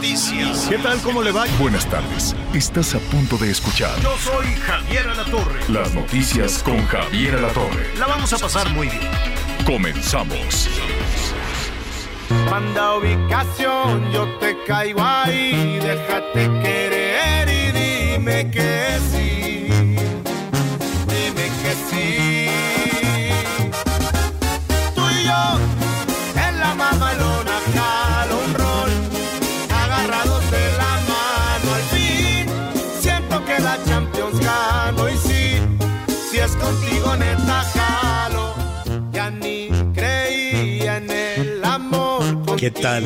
noticias. ¿Qué tal? ¿Cómo le va? Buenas tardes. Estás a punto de escuchar Yo soy Javier Alatorre. las noticias con Javier Alatorre. La vamos a pasar muy bien. Comenzamos. Manda ubicación, yo te caigo ahí, déjate querer y dime que sí, ¿Qué tal?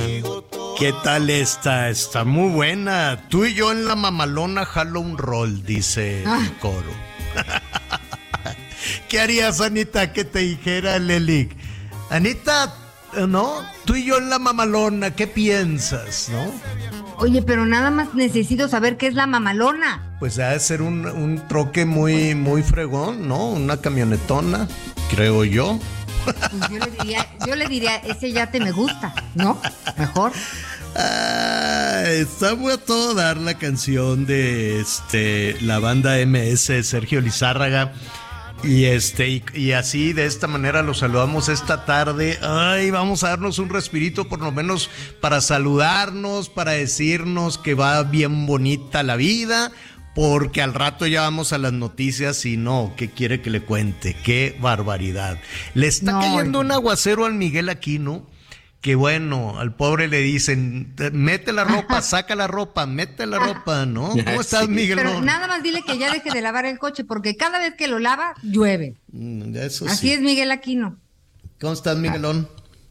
¿Qué tal esta? Está muy buena. Tú y yo en la mamalona jalo un rol, dice el coro. ¿Qué harías, Anita, que te dijera Lelik? Anita, ¿no? Tú y yo en la mamalona, ¿qué piensas, no? Oye, pero nada más necesito saber qué es la mamalona. Pues ha de ser un, un troque muy, muy fregón, ¿no? Una camionetona, creo yo. Yo le diría, yo le diría, ese yate me gusta, ¿no? Mejor. Está muy a todo dar la canción de este la banda MS Sergio Lizárraga. Y este, y, y así de esta manera los saludamos esta tarde. Ay, vamos a darnos un respirito por lo menos para saludarnos, para decirnos que va bien bonita la vida. Porque al rato ya vamos a las noticias y no, ¿qué quiere que le cuente? ¡Qué barbaridad! Le está No, cayendo un aguacero al Miguel Aquino que bueno, al pobre le dicen, mete la ropa, saca la ropa, mete la ropa, ¿no? ¿Cómo estás, Miguel? Pero nada más dile que ya deje de lavar el coche, porque cada vez que lo lava, llueve. Mm, Eso Así sí. es Miguel Aquino. ¿Cómo estás, Miguelón?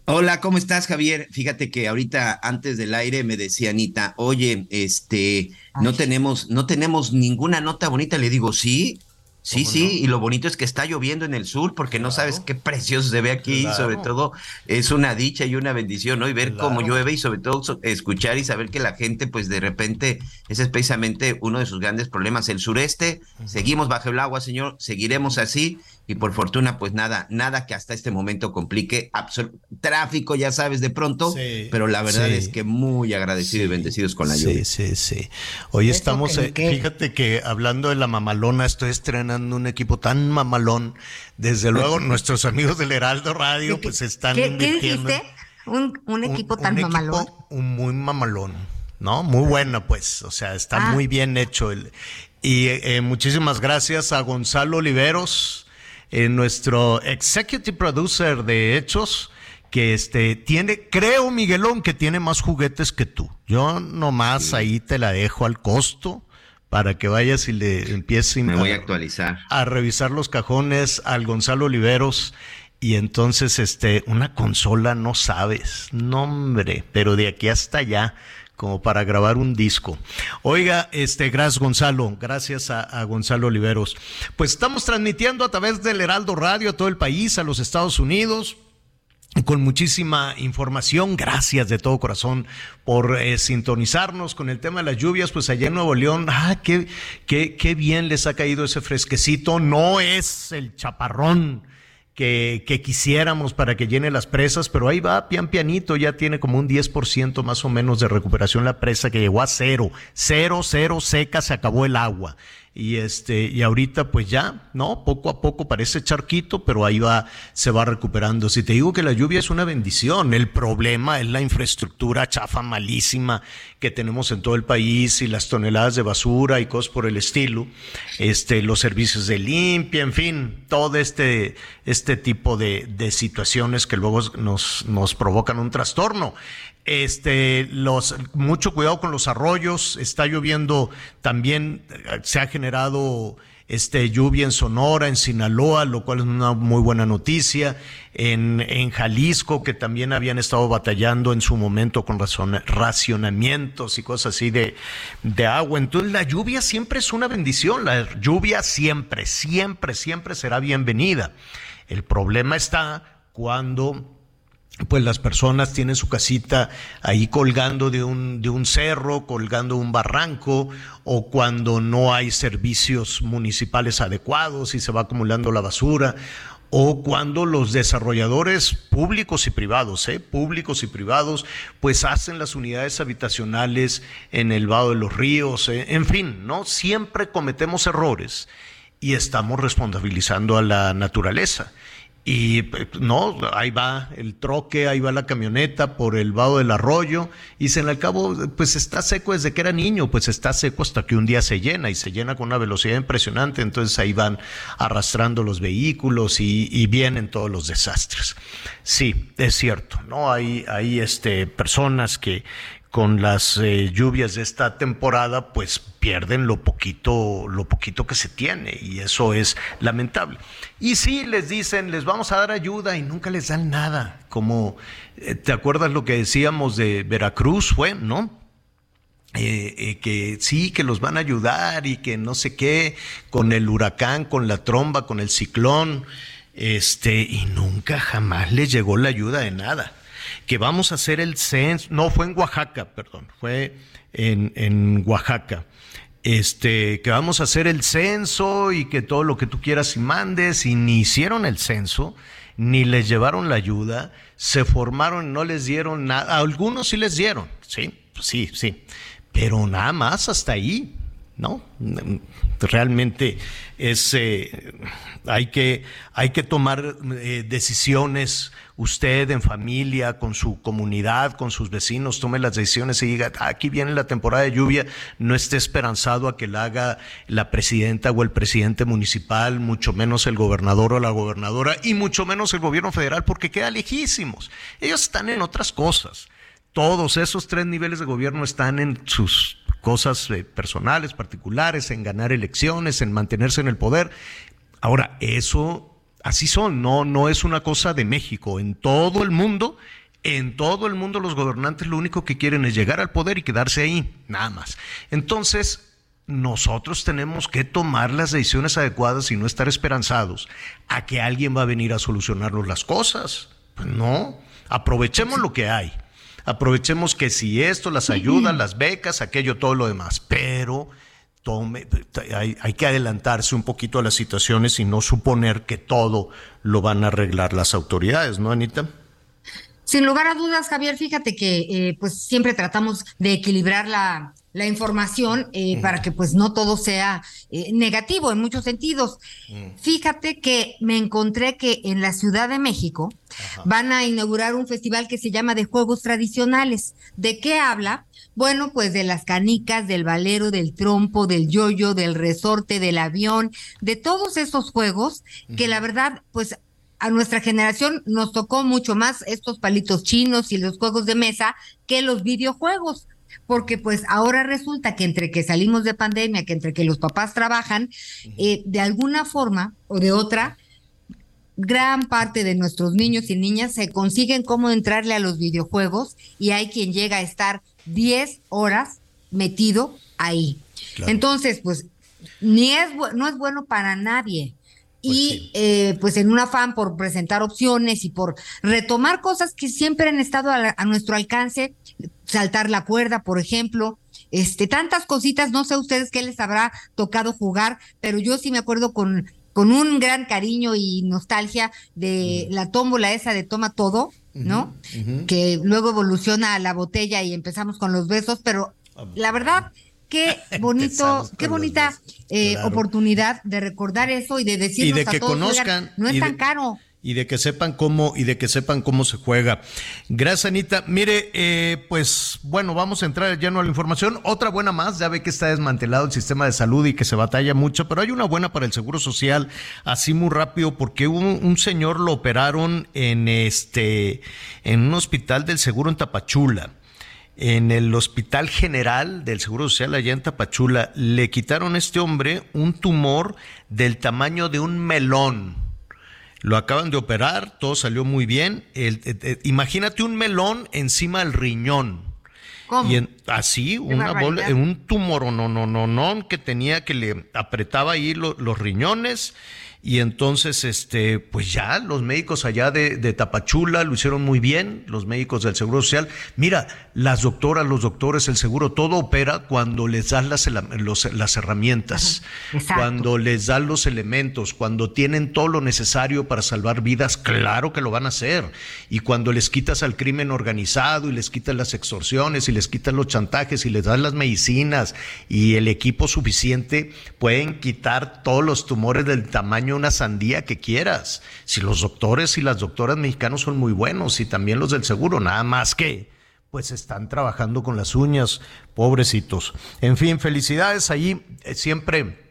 Hola, ¿cómo estás, Javier? Fíjate que ahorita antes del aire me decía Anita, oye, este, no tenemos, no tenemos ninguna nota bonita. Le digo, sí, sí, sí, y lo bonito es que está lloviendo en el sur, porque no sabes qué precioso se ve aquí, Claro. sobre todo es una dicha y una bendición, ¿no? Y ver cómo llueve y sobre todo escuchar y saber que la gente, pues de repente, ese es precisamente uno de sus grandes problemas. El sureste, seguimos bajo el agua, señor, seguiremos así. Y por fortuna, pues nada, nada que hasta este momento complique. absol- Tráfico, ya sabes, de pronto, Sí, pero la verdad sí. es que muy agradecido y bendecidos con la Sí, lluvia. sí, sí. Hoy Eso estamos, que eh, fíjate que hablando de la mamalona, estoy estrenando un equipo tan mamalón. Desde luego, nuestros amigos del Heraldo Radio, pues están ¿Qué, qué dijiste? Un, un equipo tan un mamalón. equipo un muy mamalón, ¿no? Muy bueno, pues. O sea, está Ah. muy bien hecho. El, y eh, muchísimas gracias a Gonzalo Oliveros, eh, nuestro executive producer de Hechos, que este tiene, creo, Miguelón, que tiene más juguetes que tú. Yo nomás ahí te la dejo al costo para que vayas y le empieces Me voy a actualizar. a revisar los cajones al Gonzalo Oliveros y entonces este una consola no sabes, no hombre, pero de aquí hasta allá como para grabar un disco. Oiga, este, gracias Gonzalo, gracias a, a Gonzalo Oliveros. Pues estamos transmitiendo a través del Heraldo Radio a todo el país, a los Estados Unidos, con muchísima información. Gracias de todo corazón por eh, sintonizarnos con el tema de las lluvias. Pues allá en Nuevo León, ah, qué, qué, qué bien les ha caído ese fresquecito. No es el chaparrón que, que quisiéramos para que llene las presas, pero ahí va, pian pianito, ya tiene como un 10% más o menos de recuperación la presa que llegó a cero, cero, cero seca, se acabó el agua. Y este, y ahorita pues ya, ¿no? Poco a poco parece charquito, pero ahí va, se va recuperando. Si te digo que la lluvia es una bendición, el problema es la infraestructura chafa malísima que tenemos en todo el país y las toneladas de basura y cosas por el estilo, este, los servicios de limpia, en fin, todo este, este tipo de, de situaciones que luego nos, nos provocan un trastorno. Este, los, mucho cuidado con los arroyos, está lloviendo también, se ha generado este, lluvia en Sonora, en Sinaloa, lo cual es una muy buena noticia, en, en Jalisco, que también habían estado batallando en su momento con racionamientos y cosas así de, de agua. Entonces la lluvia siempre es una bendición, la lluvia siempre, siempre, siempre será bienvenida. El problema está cuando pues las personas tienen su casita ahí colgando de un, de un cerro, colgando un barranco, o cuando no hay servicios municipales adecuados y se va acumulando la basura, o cuando los desarrolladores públicos y privados, ¿eh? públicos y privados, pues hacen las unidades habitacionales en el vado de los ríos, ¿eh? en fin, ¿no? Siempre cometemos errores y estamos responsabilizando a la naturaleza. Y no, ahí va el troque, ahí va la camioneta por el vado del arroyo. Y se le cabo, pues está seco desde que era niño, pues está seco hasta que un día se llena y se llena con una velocidad impresionante. Entonces ahí van arrastrando los vehículos y, y vienen todos los desastres. Sí, es cierto, ¿no? Hay, hay este, personas que, con las eh, lluvias de esta temporada, pues pierden lo poquito, lo poquito que se tiene y eso es lamentable. Y sí, les dicen, les vamos a dar ayuda y nunca les dan nada. Como, eh, ¿te acuerdas lo que decíamos de Veracruz? Fue, ¿no? Eh, que sí, que los van a ayudar y que no sé qué, con el huracán, con la tromba, con el ciclón, este, y nunca jamás les llegó la ayuda de nada que vamos a hacer el censo, no, fue en Oaxaca, perdón, fue en, en Oaxaca. Este, que vamos a hacer el censo y que todo lo que tú quieras y mandes, y ni hicieron el censo, ni les llevaron la ayuda, se formaron, no les dieron nada, algunos sí les dieron, sí, sí, sí, pero nada más hasta ahí, ¿no? Realmente es, eh, hay, que, hay que tomar eh, decisiones, usted en familia, con su comunidad, con sus vecinos, tome las decisiones y diga, ah, aquí viene la temporada de lluvia, no esté esperanzado a que la haga la presidenta o el presidente municipal, mucho menos el gobernador o la gobernadora, y mucho menos el gobierno federal, porque queda lejísimos. Ellos están en otras cosas. Todos esos tres niveles de gobierno están en sus cosas eh, personales, particulares, en ganar elecciones, en mantenerse en el poder. Ahora, eso, así son, no, no es una cosa de México. En todo el mundo, en todo el mundo los gobernantes lo único que quieren es llegar al poder y quedarse ahí, nada más. Entonces, nosotros tenemos que tomar las decisiones adecuadas y no estar esperanzados a que alguien va a venir a solucionarnos las cosas. Pues no, aprovechemos lo que hay. Aprovechemos que si esto, las ayudas, las becas, aquello, todo lo demás. Pero tome, hay, hay, que adelantarse un poquito a las situaciones y no suponer que todo lo van a arreglar las autoridades, ¿no, Anita? Sin lugar a dudas, Javier, fíjate que eh, pues siempre tratamos de equilibrar la, la información eh, para que pues no todo sea eh, negativo en muchos sentidos. Fíjate que me encontré que en la Ciudad de México van a inaugurar un festival que se llama de Juegos Tradicionales. ¿De qué habla? Bueno, pues de las canicas, del valero, del trompo, del yoyo, del resorte, del avión, de todos esos juegos que la verdad pues a nuestra generación nos tocó mucho más estos palitos chinos y los juegos de mesa que los videojuegos porque pues ahora resulta que entre que salimos de pandemia, que entre que los papás trabajan, eh, de alguna forma o de otra, gran parte de nuestros niños y niñas se consiguen cómo entrarle a los videojuegos y hay quien llega a estar 10 horas metido ahí. Entonces, pues ni es no es bueno para nadie. Pues y eh, pues en un afán por presentar opciones y por retomar cosas que siempre han estado a, nuestro alcance, saltar la cuerda, por ejemplo, este, tantas cositas, no sé ustedes qué les habrá tocado jugar, pero yo sí me acuerdo con, con un gran cariño y nostalgia de la tómbola esa de toma todo, ¿no? Que luego evoluciona a la botella y empezamos con los besos, pero la verdad qué bonito, qué bonita eh, oportunidad de recordar eso y de decirnos y de que conozcan, no es tan caro y de que sepan cómo y de que sepan cómo se juega. Gracias, Anita. Mire, eh, pues bueno, vamos a entrar ya no a la información. Otra buena más, ya ve que está desmantelado el sistema de salud y que se batalla mucho, pero hay una buena para el Seguro Social, así muy rápido, porque un, un señor lo operaron en este, en un hospital del Seguro en Tapachula en el Hospital General del Seguro Social allá en Tapachula, le quitaron a este hombre un tumor del tamaño de un melón. Lo acaban de operar, todo salió muy bien. El, eh, eh, imagínate un melón encima del riñón. ¿Cómo? Y en- así, una bola, un tumor no, no, no, no, que tenía que le apretaba ahí lo- los riñones. Y entonces, este, pues ya los médicos allá de, de Tapachula lo hicieron muy bien, los médicos del Seguro Social. Mira, las doctoras, los doctores, el seguro, todo opera cuando les das las, los- las herramientas, cuando les das los elementos, cuando tienen todo lo necesario para salvar vidas, claro que lo van a hacer. Y cuando les quitas al crimen organizado y les quitas las extorsiones y les quitas los chantajes y les das las medicinas y el equipo suficiente, pueden quitar todos los tumores del tamaño una sandía que quieras. Si los doctores y las doctoras mexicanos son muy buenos y también los del seguro, nada más que pues están trabajando con las uñas, pobrecitos. En fin, felicidades allí, eh, siempre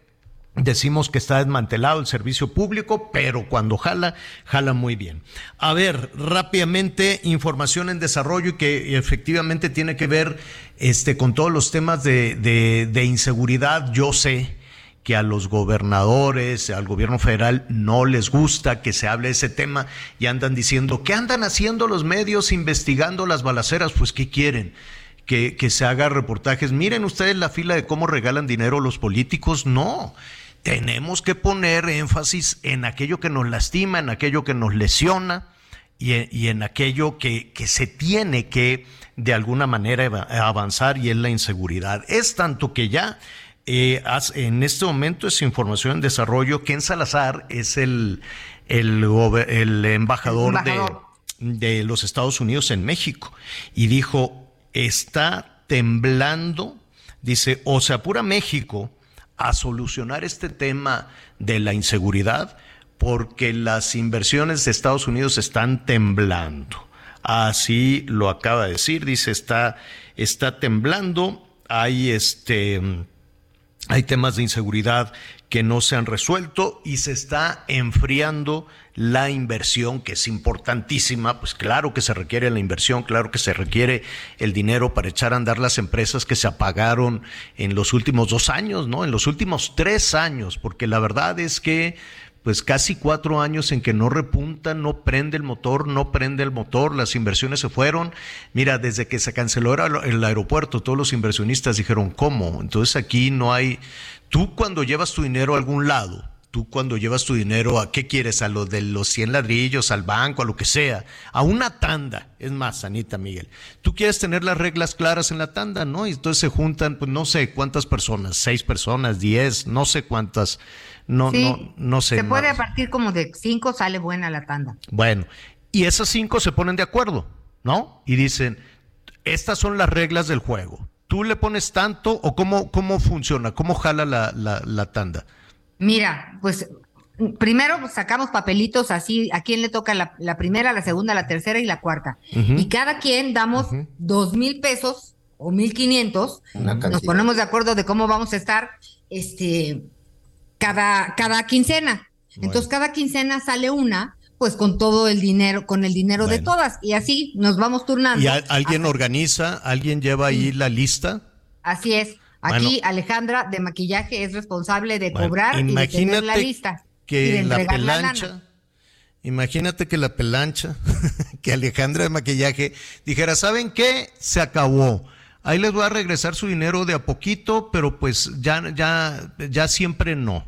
Decimos que está desmantelado el servicio público, pero cuando jala, jala muy bien. A ver, rápidamente, información en desarrollo y que efectivamente tiene que ver este, con todos los temas de inseguridad. Yo sé que a los gobernadores, al gobierno federal, no les gusta que se hable de ese tema y andan diciendo, ¿qué andan haciendo los medios investigando las balaceras? Pues, ¿qué quieren? que, que se haga reportajes. Miren ustedes la fila de cómo regalan dinero los políticos. No. Tenemos que poner énfasis en aquello que nos lastima, en aquello que nos lesiona y en, y en aquello que, que se tiene que de alguna manera avanzar y es la inseguridad. Es tanto que ya eh, en este momento es información en desarrollo. Ken Salazar es el, el, el embajador, embajador. de de los Estados Unidos en México y dijo, está temblando, dice, o se apura México a solucionar este tema de la inseguridad porque las inversiones de Estados Unidos están temblando. Así lo acaba de decir, dice, está, está temblando, hay este hay temas de inseguridad que no se han resuelto y se está enfriando la inversión, que es importantísima. Pues claro que se requiere la inversión, claro que se requiere el dinero para echar a andar las empresas que se apagaron en los últimos dos años, ¿no? En los últimos tres años, porque la verdad es que pues casi cuatro años en que no repunta, no prende el motor, no prende el motor, las inversiones se fueron. Mira, desde que se canceló el aeropuerto, todos los inversionistas dijeron, ¿cómo? Entonces aquí no hay... Tú cuando llevas tu dinero a algún lado, tú cuando llevas tu dinero a qué quieres, a lo de los 100 ladrillos, al banco, a lo que sea, a una tanda, es más, Anita Miguel, tú quieres tener las reglas claras en la tanda, ¿no? Y entonces se juntan, pues no sé cuántas personas, seis personas, diez, no sé cuántas, no, Sí, no, no sé. Se puede a partir como de cinco, sale buena la tanda. Bueno, y esas cinco se ponen de acuerdo, ¿no? Y dicen, estas son las reglas del juego. ¿Tú le pones tanto o cómo, cómo funciona? ¿Cómo jala la, la, la tanda? Mira, pues primero pues, sacamos papelitos así, a quién le toca la, la primera, la segunda, la tercera y la cuarta. Y cada quien damos dos mil pesos o mil quinientos. Nos ponemos de acuerdo de cómo vamos a estar este, cada, cada quincena. Entonces, cada quincena sale una, pues con todo el dinero, con el dinero de todas. Y así nos vamos turnando. ¿Y a- alguien organiza, alguien lleva ahí la lista? Así es. Aquí Alejandra de maquillaje es responsable de Bueno, cobrar y de tener la lista. y que de la pelancha, imagínate que la pelancha, que Alejandra de maquillaje dijera, ¿saben qué? Se acabó. Ahí les voy a regresar su dinero de a poquito, pero pues ya, ya, ya siempre no.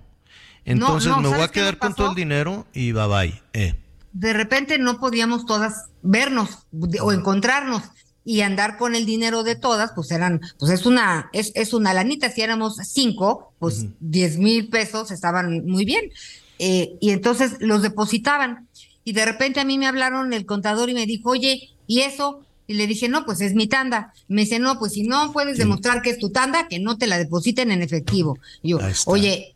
Entonces no, me voy ¿sabes a quedar con todo el dinero y bye bye. Eh. De repente no podíamos todas vernos o encontrarnos y andar con el dinero de todas, pues eran, pues es una, es, es una lanita. Si éramos cinco, pues diez mil pesos estaban muy bien. Eh, y entonces los depositaban. Y de repente a mí me hablaron el contador y me dijo, oye, ¿y eso? Y le dije, no, pues es mi tanda. Me dice, no, pues si no puedes demostrar que es tu tanda, que no te la depositen en efectivo. Y yo, oye,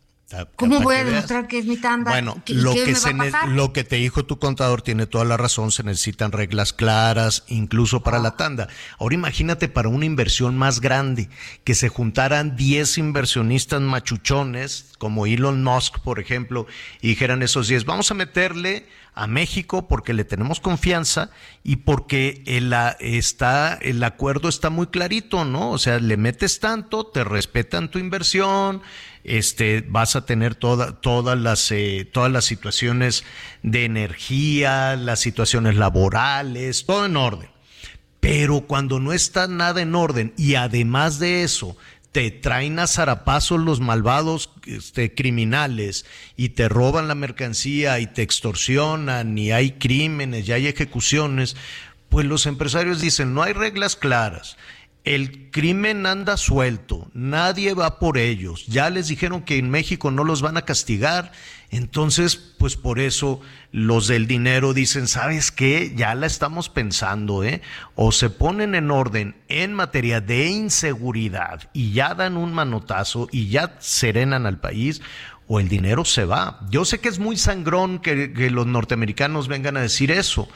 ¿cómo voy a demostrar que es mi tanda? Bueno, ¿Qué- lo que, se lo que te dijo tu contador tiene toda la razón, se necesitan reglas claras, incluso para la tanda. Ahora imagínate para una inversión más grande, que se juntaran 10 inversionistas machuchones, como Elon Musk, por ejemplo, y dijeran esos 10, vamos a meterle a México porque le tenemos confianza y porque el, está, el acuerdo está muy clarito, ¿no? O sea, le metes tanto, te respetan tu inversión, este, vas a tener toda, todas, las, eh, todas las situaciones de energía, las situaciones laborales, todo en orden. Pero cuando no está nada en orden y además de eso te traen a zarapazos los malvados este, criminales y te roban la mercancía y te extorsionan y hay crímenes y hay ejecuciones, pues los empresarios dicen, no hay reglas claras. El crimen anda suelto, nadie va por ellos. Ya les dijeron que en México no los van a castigar entonces, pues por eso los del dinero dicen, ¿sabes qué? Ya la estamos pensando, ¿eh? O se ponen en orden en materia de inseguridad y ya dan un manotazo y ya serenan al país, o el dinero se va. Yo sé que es muy sangrón que, que los norteamericanos vengan a decir eso,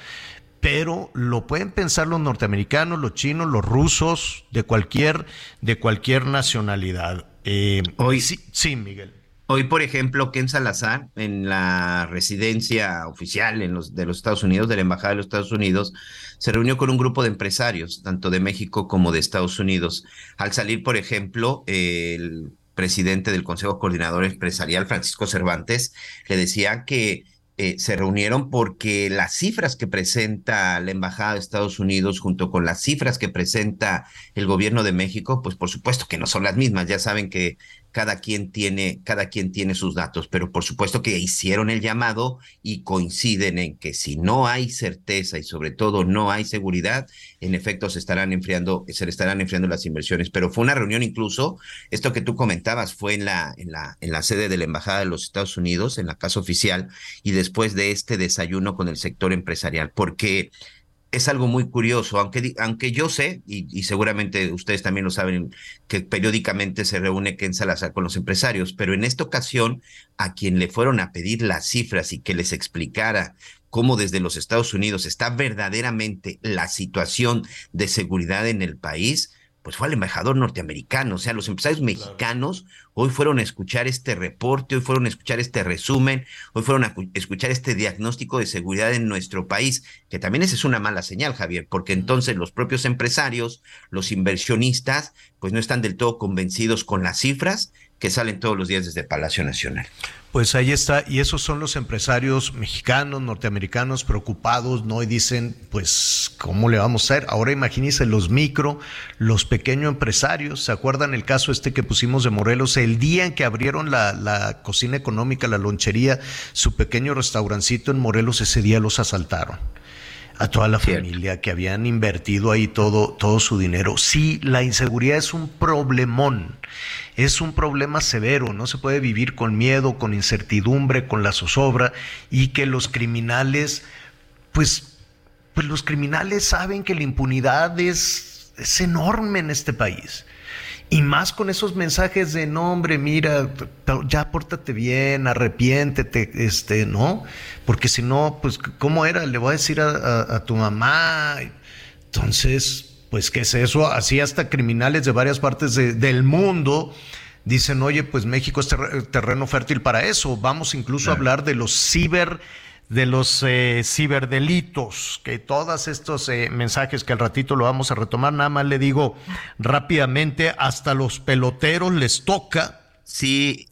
pero lo pueden pensar los norteamericanos, los chinos, los rusos, de cualquier, de cualquier nacionalidad. Eh, Hoy, sí, sí, Miguel. Hoy, por ejemplo, Ken Salazar, en la residencia oficial en los, de los Estados Unidos, de la Embajada de los Estados Unidos, se reunió con un grupo de empresarios, tanto de México como de Estados Unidos. Al salir, por ejemplo, el presidente del Consejo Coordinador Empresarial, Francisco Cervantes, le decía que eh, se reunieron porque las cifras que presenta la Embajada de Estados Unidos junto con las cifras que presenta el gobierno de México, pues por supuesto que no son las mismas. Ya saben que cada quien tiene, cada quien tiene sus datos, pero por supuesto que hicieron el llamado y coinciden en que si no hay certeza y sobre todo no hay seguridad, en efecto se estarán enfriando, se le estarán enfriando las inversiones. Pero fue una reunión incluso, esto que tú comentabas fue en la, en la, en la sede de la Embajada de los Estados Unidos, en la casa oficial, y después de este desayuno con el sector empresarial, porque es algo muy curioso, aunque, aunque yo sé, y, seguramente ustedes también lo saben, que periódicamente se reúne Ken Salazar con los empresarios, pero en esta ocasión, a quien le fueron a pedir las cifras y que les explicara cómo desde los Estados Unidos está verdaderamente la situación de seguridad en el país, pues fue al embajador norteamericano, o sea, los empresarios mexicanos hoy fueron a escuchar este reporte, hoy fueron a escuchar este resumen, hoy fueron a escuchar este diagnóstico de seguridad en nuestro país, que también esa es una mala señal, Javier, porque entonces los propios empresarios, los inversionistas, pues no están del todo convencidos con las cifras que salen todos los días desde Palacio Nacional. Pues ahí está, y esos son los empresarios mexicanos, norteamericanos preocupados, ¿no? Y dicen, pues, ¿cómo le vamos a hacer? Ahora imagínense los micro, los pequeños empresarios, ¿se acuerdan el caso este que pusimos de Morelos? El día en que abrieron la, la cocina económica, la lonchería, su pequeño restaurancito en Morelos, ese día los asaltaron a toda la familia que habían invertido ahí todo, todo su dinero. Sí, la inseguridad es un problemón, es un problema severo, no se puede vivir con miedo, con incertidumbre, con la zozobra y que los criminales, pues, pues los criminales saben que la impunidad es, es enorme en este país. Y más con esos mensajes de no, hombre, mira, ya pórtate bien, arrepiéntete, este, ¿no? Porque si no, pues, ¿cómo era? Le voy a decir a, tu mamá. Entonces, pues, ¿qué es eso? Así hasta criminales de varias partes del mundo dicen, oye, pues México es terreno fértil para eso. Vamos incluso a hablar de los ciber de los eh, ciberdelitos, que todos estos eh, mensajes que al ratito lo vamos a retomar, nada más le digo rápidamente, hasta los peloteros les toca. Sí,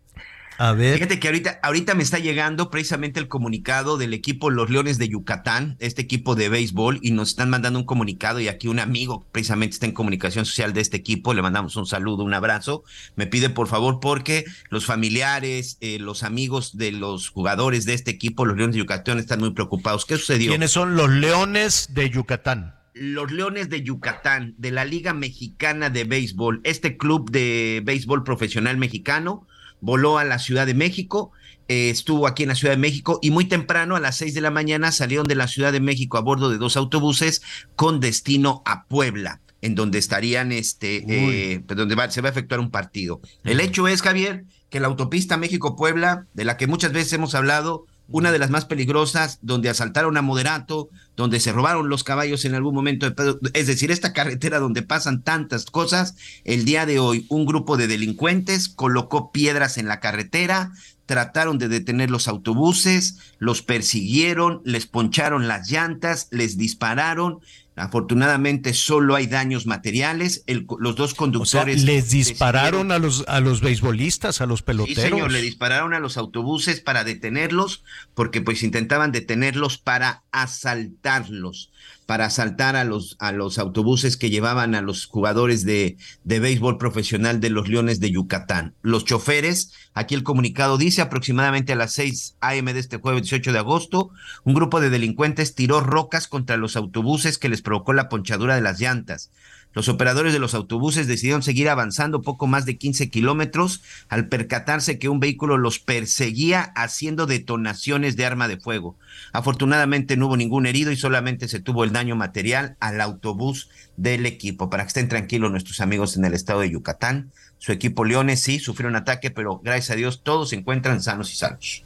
a ver. Fíjate que ahorita, ahorita me está llegando precisamente el comunicado del equipo Los Leones de Yucatán, este equipo de béisbol, y nos están mandando un comunicado y aquí un amigo precisamente está en comunicación social de este equipo, le mandamos un saludo, un abrazo. Me pide por favor porque los familiares, eh, los amigos de los jugadores de este equipo, los Leones de Yucatán, están muy preocupados. ¿Qué sucedió? ¿Quiénes son los Leones de Yucatán? los Leones de Yucatán, de la Liga Mexicana de Béisbol, este club de béisbol profesional mexicano, voló a la Ciudad de México, eh, estuvo aquí en la Ciudad de México y muy temprano a las seis de la mañana salieron de la Ciudad de México a bordo de dos autobuses con destino a Puebla en donde estarían, este, eh, pues, donde se va a efectuar un partido. El hecho es, Javier, que la autopista México-Puebla, de la que muchas veces hemos hablado, una de las más peligrosas, donde asaltaron a Moderato, donde se robaron los caballos en algún momento. Es decir, esta carretera donde pasan tantas cosas, el día de hoy un grupo de delincuentes colocó piedras en la carretera, trataron de detener los autobuses, los persiguieron, les poncharon las llantas, les dispararon. Afortunadamente solo hay daños materiales. los dos conductores les dispararon a los a los beisbolistas, a los peloteros. Sí, señor, le dispararon a los autobuses para detenerlos, porque pues intentaban detenerlos para asaltarlos para asaltar a los, a los autobuses que llevaban a los jugadores de, de béisbol profesional de los Leones de Yucatán. Los choferes, aquí el comunicado dice, aproximadamente a las 6 a.m. de este jueves 18 de agosto, un grupo de delincuentes tiró rocas contra los autobuses que les provocó la ponchadura de las llantas. Los operadores de los autobuses decidieron seguir avanzando poco más de 15 kilómetros al percatarse que un vehículo los perseguía haciendo detonaciones de arma de fuego. Afortunadamente no hubo ningún herido y solamente se tuvo el daño material al autobús del equipo. Para que estén tranquilos nuestros amigos en el estado de Yucatán, su equipo Leones sí sufrió un ataque, pero gracias a Dios todos se encuentran sanos y salvos.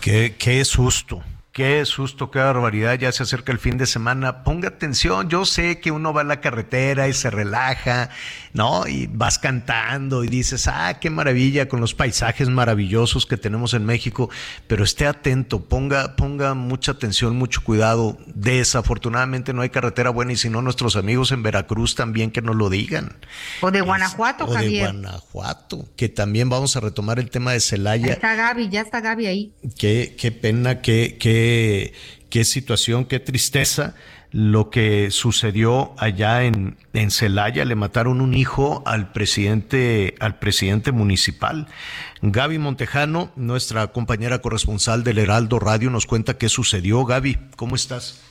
Qué, qué susto, Qué susto, qué barbaridad, ya se acerca el fin de semana. Ponga atención, yo sé que uno va a la carretera y se relaja, ¿no? Y vas cantando y dices, ah, qué maravilla con los paisajes maravillosos que tenemos en México, pero esté atento, ponga, ponga mucha atención, mucho cuidado. Desafortunadamente no hay carretera buena y si no, nuestros amigos en Veracruz también que nos lo digan. O de Guanajuato, o de Guanajuato, que también vamos a retomar el tema de Celaya. Ya está Gaby, ya está Gaby ahí. Qué, qué pena, qué, qué qué, situación, qué tristeza lo que sucedió allá en, en Celaya. Le mataron un hijo al presidente, al presidente municipal. Gaby Montejano, nuestra compañera corresponsal del Heraldo Radio, nos cuenta qué sucedió. Gaby, ¿cómo estás?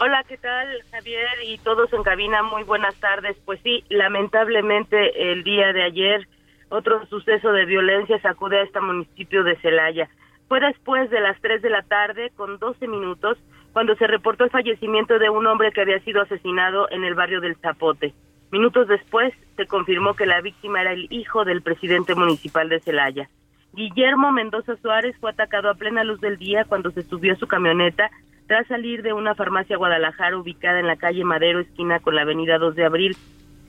Hola, ¿qué tal, Javier? Y todos en cabina, muy buenas tardes. Pues sí, lamentablemente el día de ayer otro suceso de violencia sacude a este municipio de Celaya. Fue después de las 3 de la tarde, con 12 minutos, cuando se reportó el fallecimiento de un hombre que había sido asesinado en el barrio del Zapote. Minutos después, se confirmó que la víctima era el hijo del presidente municipal de Celaya. Guillermo Mendoza Suárez fue atacado a plena luz del día cuando se subió a su camioneta tras salir de una farmacia Guadalajara ubicada en la calle Madero, esquina con la avenida 2 de abril.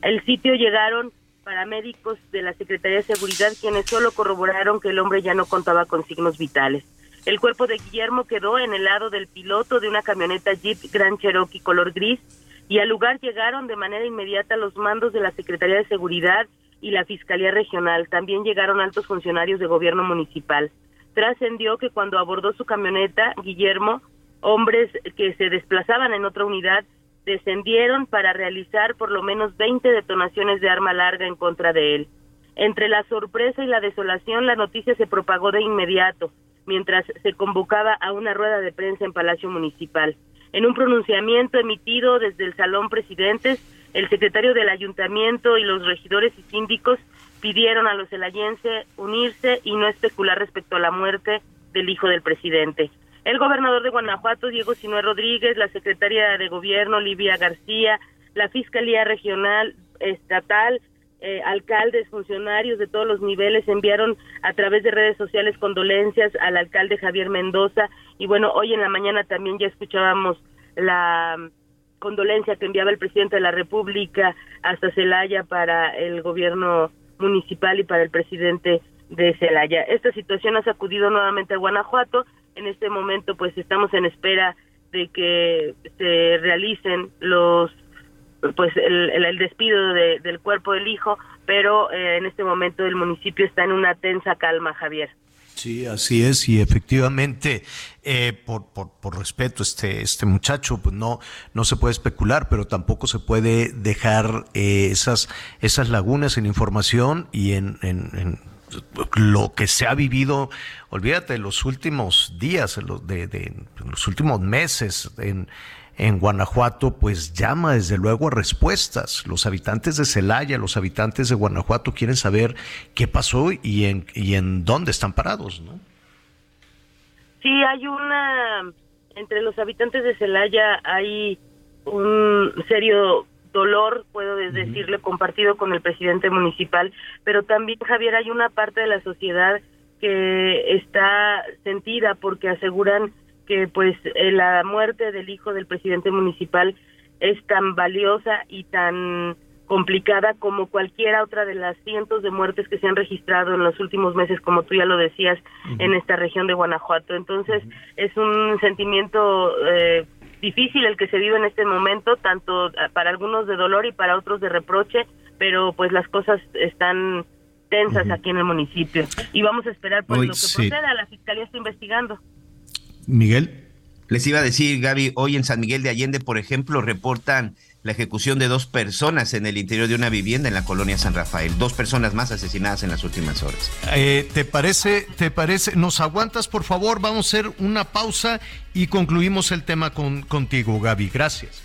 El sitio llegaron paramédicos de la Secretaría de Seguridad quienes solo corroboraron que el hombre ya no contaba con signos vitales. El cuerpo de Guillermo quedó en el lado del piloto de una camioneta Jeep Grand Cherokee color gris y al lugar llegaron de manera inmediata los mandos de la Secretaría de Seguridad y la Fiscalía Regional. También llegaron altos funcionarios de gobierno municipal. Trascendió que cuando abordó su camioneta, Guillermo, hombres que se desplazaban en otra unidad descendieron para realizar por lo menos 20 detonaciones de arma larga en contra de él. Entre la sorpresa y la desolación, la noticia se propagó de inmediato, mientras se convocaba a una rueda de prensa en Palacio Municipal. En un pronunciamiento emitido desde el Salón Presidentes, el secretario del Ayuntamiento y los regidores y síndicos pidieron a los celayenses unirse y no especular respecto a la muerte del hijo del presidente el gobernador de Guanajuato, Diego Sinue Rodríguez, la secretaria de Gobierno, Livia García, la Fiscalía Regional, Estatal, eh, alcaldes, funcionarios de todos los niveles enviaron a través de redes sociales condolencias al alcalde Javier Mendoza y bueno, hoy en la mañana también ya escuchábamos la mm, condolencia que enviaba el presidente de la República hasta Celaya para el gobierno municipal y para el presidente de Celaya. Esta situación ha sacudido nuevamente a Guanajuato en este momento pues estamos en espera de que se realicen los pues el, despido del cuerpo del hijo, pero eh, en este momento el municipio está en una tensa calma, Javier. Sí, así es, y efectivamente, eh, por, por, por, respeto, este, este muchacho, pues no, no se puede especular, pero tampoco se puede dejar eh, esas, esas lagunas en información y en, en lo que se ha vivido, olvídate, los últimos días, de, de, los últimos meses en, en Guanajuato, pues llama desde luego a respuestas. Los habitantes de Celaya, los habitantes de Guanajuato quieren saber qué pasó y en, y en dónde están parados, ¿no? Sí, hay una, entre los habitantes de Celaya hay un serio dolor, puedo decirle, compartido con el presidente municipal, pero también, Javier, hay una parte de la sociedad que está sentida porque aseguran que pues eh, la muerte del hijo del presidente municipal es tan valiosa y tan complicada como cualquiera otra de las cientos de muertes que se han registrado en los últimos meses, como tú ya lo decías, en esta región de Guanajuato. Entonces, es un sentimiento eh, difícil el que se vive en este momento, tanto para algunos de dolor y para otros de reproche, pero pues las cosas están tensas aquí en el municipio. Y vamos a esperar pues lo que proceda, la Fiscalía está investigando. Miguel. Les iba a decir, Gaby, hoy en San Miguel de Allende, por ejemplo, reportan la ejecución de dos personas en el interior de una vivienda en la colonia San Rafael. Dos personas más asesinadas en las últimas horas. Eh, ¿Te parece, te parece? ¿Nos aguantas, por favor? Vamos a hacer una pausa y concluimos el tema con, contigo, Gaby. Gracias.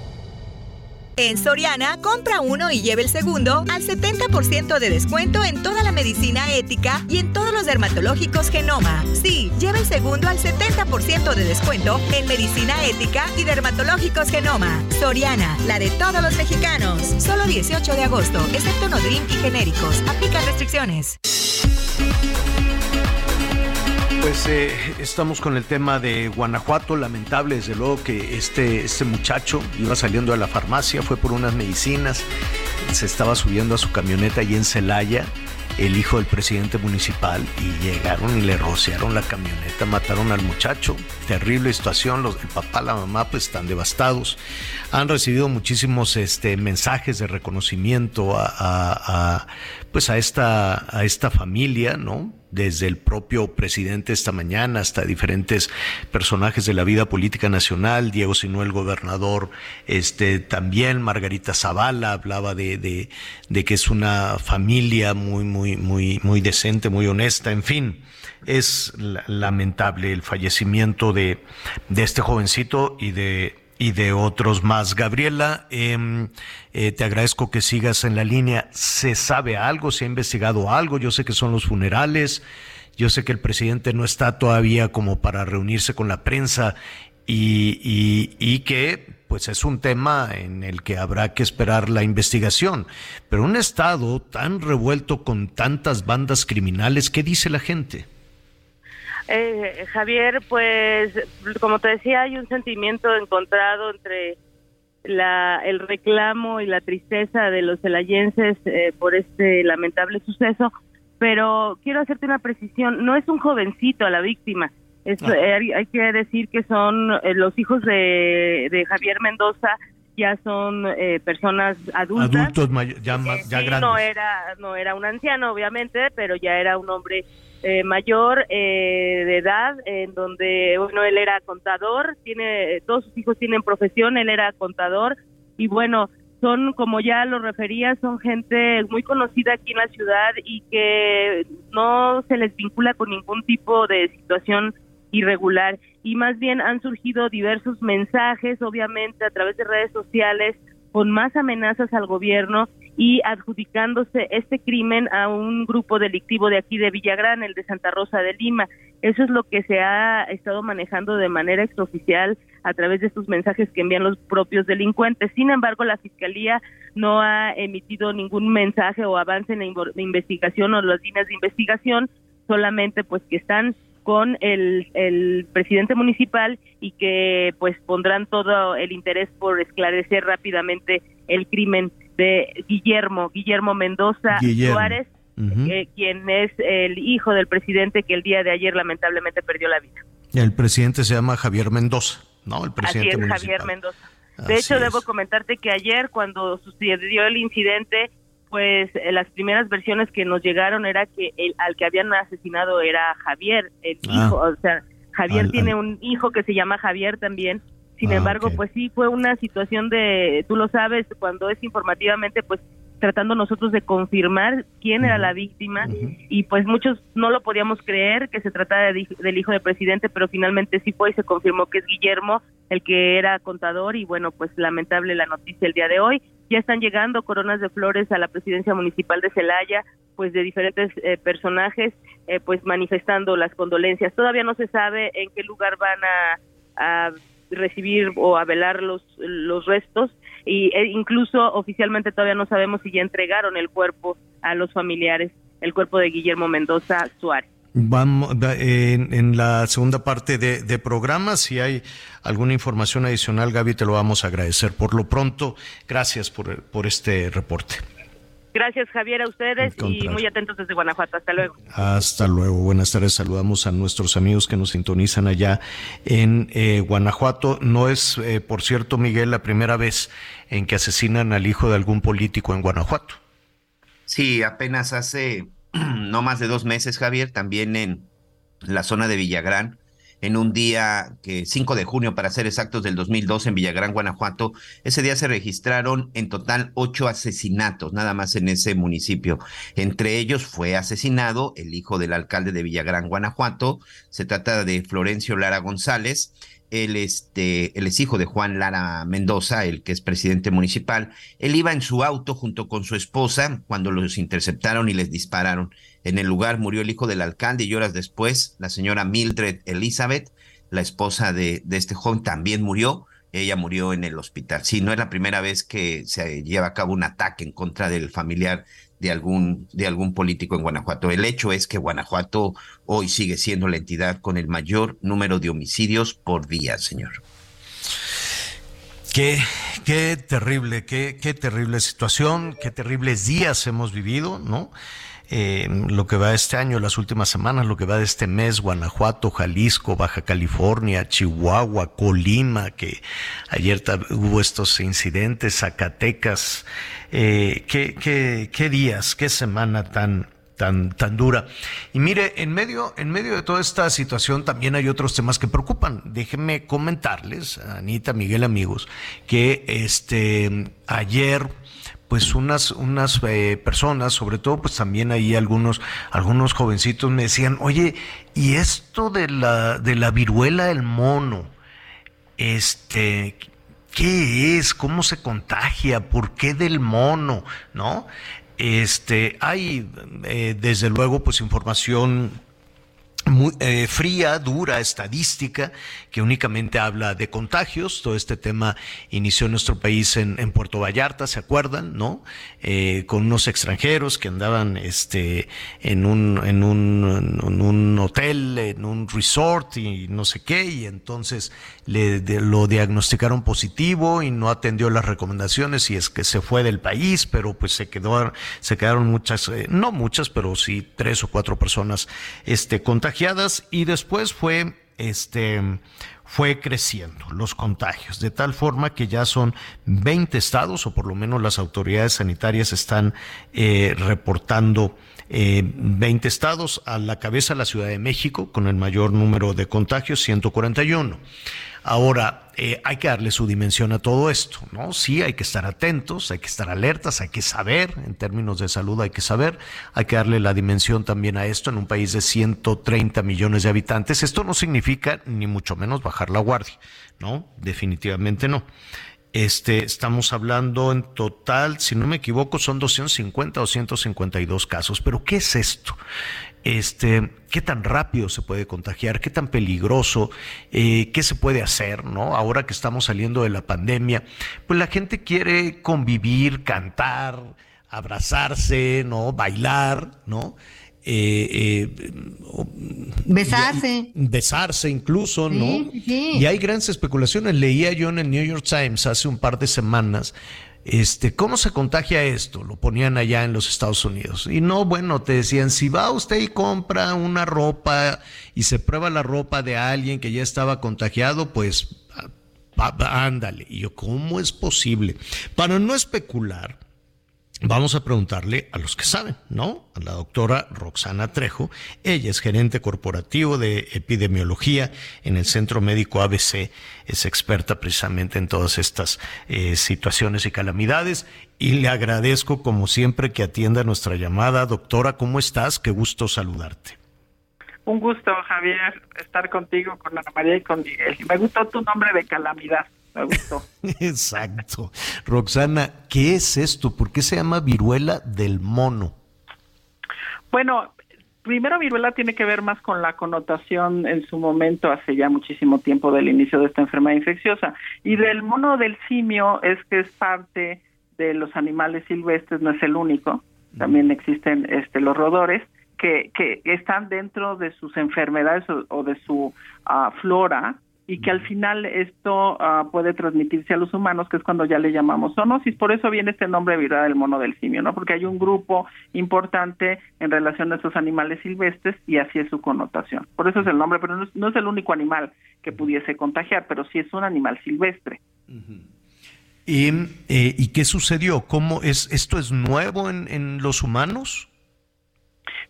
En Soriana, compra uno y lleve el segundo al 70% de descuento en toda la medicina ética y en todos los dermatológicos Genoma. Sí, lleve el segundo al 70% de descuento en medicina ética y dermatológicos Genoma. Soriana, la de todos los mexicanos. Solo 18 de agosto, excepto Nodrim y genéricos. Aplica restricciones. Pues eh, estamos con el tema de Guanajuato. Lamentable, desde luego, que este, este muchacho iba saliendo de la farmacia, fue por unas medicinas, se estaba subiendo a su camioneta allí en Celaya, el hijo del presidente municipal, y llegaron y le rociaron la camioneta, mataron al muchacho. Terrible situación, los, el papá, la mamá, pues están devastados. Han recibido muchísimos este, mensajes de reconocimiento a, a, a pues a esta, a esta familia, ¿no? Desde el propio presidente esta mañana hasta diferentes personajes de la vida política nacional, Diego Sinú, el gobernador, este, también Margarita Zavala hablaba de, de, de que es una familia muy, muy, muy, muy decente, muy honesta, en fin. Es lamentable el fallecimiento de, de este jovencito y de, y de otros más. Gabriela, eh, eh, te agradezco que sigas en la línea. ¿Se sabe algo? ¿Se ha investigado algo? Yo sé que son los funerales. Yo sé que el presidente no está todavía como para reunirse con la prensa y, y, y que pues es un tema en el que habrá que esperar la investigación. Pero un estado tan revuelto con tantas bandas criminales, ¿qué dice la gente? Eh, Javier, pues como te decía, hay un sentimiento encontrado entre la, el reclamo y la tristeza de los celayenses eh, por este lamentable suceso, pero quiero hacerte una precisión, no es un jovencito a la víctima, es, eh, hay, que decir que son eh, los hijos de, de Javier Mendoza, ya son personas adultas. Adultos ya, ya grandes. No era, no era un anciano, obviamente, pero ya era un hombre eh, mayor eh, de edad, en donde, bueno, él era contador, tiene, todos sus hijos tienen profesión, él era contador, y bueno, son, como ya lo refería, son gente muy conocida aquí en la ciudad y que no se les vincula con ningún tipo de situación irregular. Y más bien han surgido diversos mensajes, obviamente a través de redes sociales, con más amenazas al gobierno y adjudicándose este crimen a un grupo delictivo de aquí de Villagrán, el de Santa Rosa de Lima. Eso es lo que se ha estado manejando de manera extraoficial a través de estos mensajes que envían los propios delincuentes. Sin embargo, la Fiscalía no ha emitido ningún mensaje o avance en la investigación o las líneas de investigación, solamente pues que están con el, el presidente municipal y que pues pondrán todo el interés por esclarecer rápidamente el crimen de Guillermo, Guillermo Mendoza Suárez, eh, quien es el hijo del presidente que el día de ayer lamentablemente perdió la vida. El presidente se llama Javier Mendoza, ¿no? El presidente Así es, Javier Mendoza. De hecho, debo comentarte que ayer cuando sucedió el incidente, pues eh, las primeras versiones que nos llegaron era que el al que habían asesinado era Javier, el ah. hijo, o sea, Javier tiene un hijo que se llama Javier también. Sin ah, embargo, pues sí fue una situación de, tú lo sabes, cuando es informativamente, pues tratando nosotros de confirmar quién era la víctima y pues muchos no lo podíamos creer que se trataba del hijo del presidente, pero finalmente sí fue y se confirmó que es Guillermo el que era contador y bueno, pues lamentable la noticia el día de hoy. Ya están llegando coronas de flores a la presidencia municipal de Celaya, pues de diferentes eh, personajes, eh, pues manifestando las condolencias. Todavía no se sabe en qué lugar van a, a recibir o a velar los, los restos y e incluso oficialmente todavía no sabemos si ya entregaron el cuerpo a los familiares, el cuerpo de Guillermo Mendoza Suárez. Vamos en, en, la segunda parte de, de, programa. Si hay alguna información adicional, Gaby, te lo vamos a agradecer. Por lo pronto, gracias por, por este reporte. Gracias, Javier, a ustedes y muy atentos desde Guanajuato. Hasta luego. Hasta luego. Buenas tardes. Saludamos a nuestros amigos que nos sintonizan allá en eh, Guanajuato. No es, eh, por cierto, Miguel, la primera vez en que asesinan al hijo de algún político en Guanajuato. Sí, apenas hace no más de dos meses, Javier, también en la zona de Villagrán, en un día que 5 de junio, para ser exactos, del 2002 en Villagrán, Guanajuato. Ese día se registraron en total ocho asesinatos, nada más en ese municipio. Entre ellos fue asesinado el hijo del alcalde de Villagrán, Guanajuato. Se trata de Florencio Lara González. Él, este, él es hijo de Juan Lara Mendoza, el que es presidente municipal. Él iba en su auto junto con su esposa cuando los interceptaron y les dispararon. En el lugar murió el hijo del alcalde y horas después la señora Mildred Elizabeth, la esposa de, de este joven, también murió. Ella murió en el hospital. Sí, no es la primera vez que se lleva a cabo un ataque en contra del familiar de algún, de algún político en Guanajuato. El hecho es que Guanajuato hoy sigue siendo la entidad con el mayor número de homicidios por día, señor. Qué, qué terrible, qué, qué terrible situación, qué terribles días hemos vivido, ¿no? Eh, lo que va este año, las últimas semanas, lo que va de este mes, Guanajuato, Jalisco, Baja California, Chihuahua, Colima, que ayer hubo estos incidentes, Zacatecas, eh, ¿qué, qué, qué días, qué semana tan, tan, tan dura. Y mire, en medio, en medio de toda esta situación también hay otros temas que preocupan. Déjenme comentarles, Anita, Miguel, amigos, que este ayer pues unas, unas eh, personas, sobre todo pues también ahí algunos, algunos jovencitos me decían, oye, ¿y esto de la, de la viruela del mono? Este, ¿qué es? ¿Cómo se contagia? ¿Por qué del mono? ¿No? Este, hay eh, desde luego pues información muy eh, fría, dura, estadística, que únicamente habla de contagios. Todo este tema inició en nuestro país en, en Puerto Vallarta, ¿se acuerdan? ¿No? Eh, con unos extranjeros que andaban este, en, un, en, un, en un hotel, en un resort y no sé qué, y entonces le, lo diagnosticaron positivo y no atendió las recomendaciones y es que se fue del país, pero pues se quedó, se quedaron muchas, eh, no muchas, pero sí tres o cuatro personas este, contagiadas y después fue este fue creciendo los contagios, de tal forma que ya son 20 estados, o por lo menos las autoridades sanitarias están eh, reportando eh, 20 estados, a la cabeza la Ciudad de México, con el mayor número de contagios, 141. Ahora, eh, hay que darle su dimensión a todo esto, ¿no? Sí, hay que estar atentos, hay que estar alertas, hay que saber, en términos de salud hay que saber, hay que darle la dimensión también a esto en un país de 130 millones de habitantes. Esto no significa ni mucho menos bajar la guardia, ¿no? Definitivamente no. Este, estamos hablando en total, si no me equivoco, son 250 o 152 casos. Pero ¿qué es esto? Este, qué tan rápido se puede contagiar, qué tan peligroso, eh, qué se puede hacer, ¿no? Ahora que estamos saliendo de la pandemia, pues la gente quiere convivir, cantar, abrazarse, ¿no? Bailar, ¿no? Eh, eh, besarse. besarse incluso, ¿no? Y hay grandes especulaciones. Leía yo en el New York Times hace un par de semanas este, ¿cómo se contagia esto? Lo ponían allá en los Estados Unidos. Y no, bueno, te decían, si va usted y compra una ropa y se prueba la ropa de alguien que ya estaba contagiado, pues ándale. Y yo, ¿cómo es posible? Para no especular, vamos a preguntarle a los que saben, ¿no? A la doctora Roxana Trejo. Ella es gerente corporativo de epidemiología en el Centro Médico ABC. Es experta precisamente en todas estas eh, situaciones y calamidades. Y le agradezco, como siempre, que atienda nuestra llamada. Doctora, ¿cómo estás? Qué gusto saludarte. Un gusto, Javier, estar contigo, con Ana María y con Miguel. Me gustó tu nombre de calamidad me gustó. Exacto. Roxana, ¿qué es esto? ¿Por qué se llama viruela del mono? Bueno, primero viruela tiene que ver más con la connotación en su momento, hace ya muchísimo tiempo del inicio de esta enfermedad infecciosa. Y del mono del simio es que es parte de los animales silvestres, no es el único. También existen este, los rodores que, que están dentro de sus enfermedades o, de su ah, flora y que al final esto ah, puede transmitirse a los humanos, que es cuando ya le llamamos zoonosis. Por eso viene este nombre viral del mono del simio, ¿no? Porque hay un grupo importante en relación a estos animales silvestres y así es su connotación. Por eso es el nombre, pero no es, el único animal que pudiese contagiar, pero sí es un animal silvestre. ¿Y, eh, ¿Y qué sucedió? ¿Cómo es esto es nuevo en, en los humanos?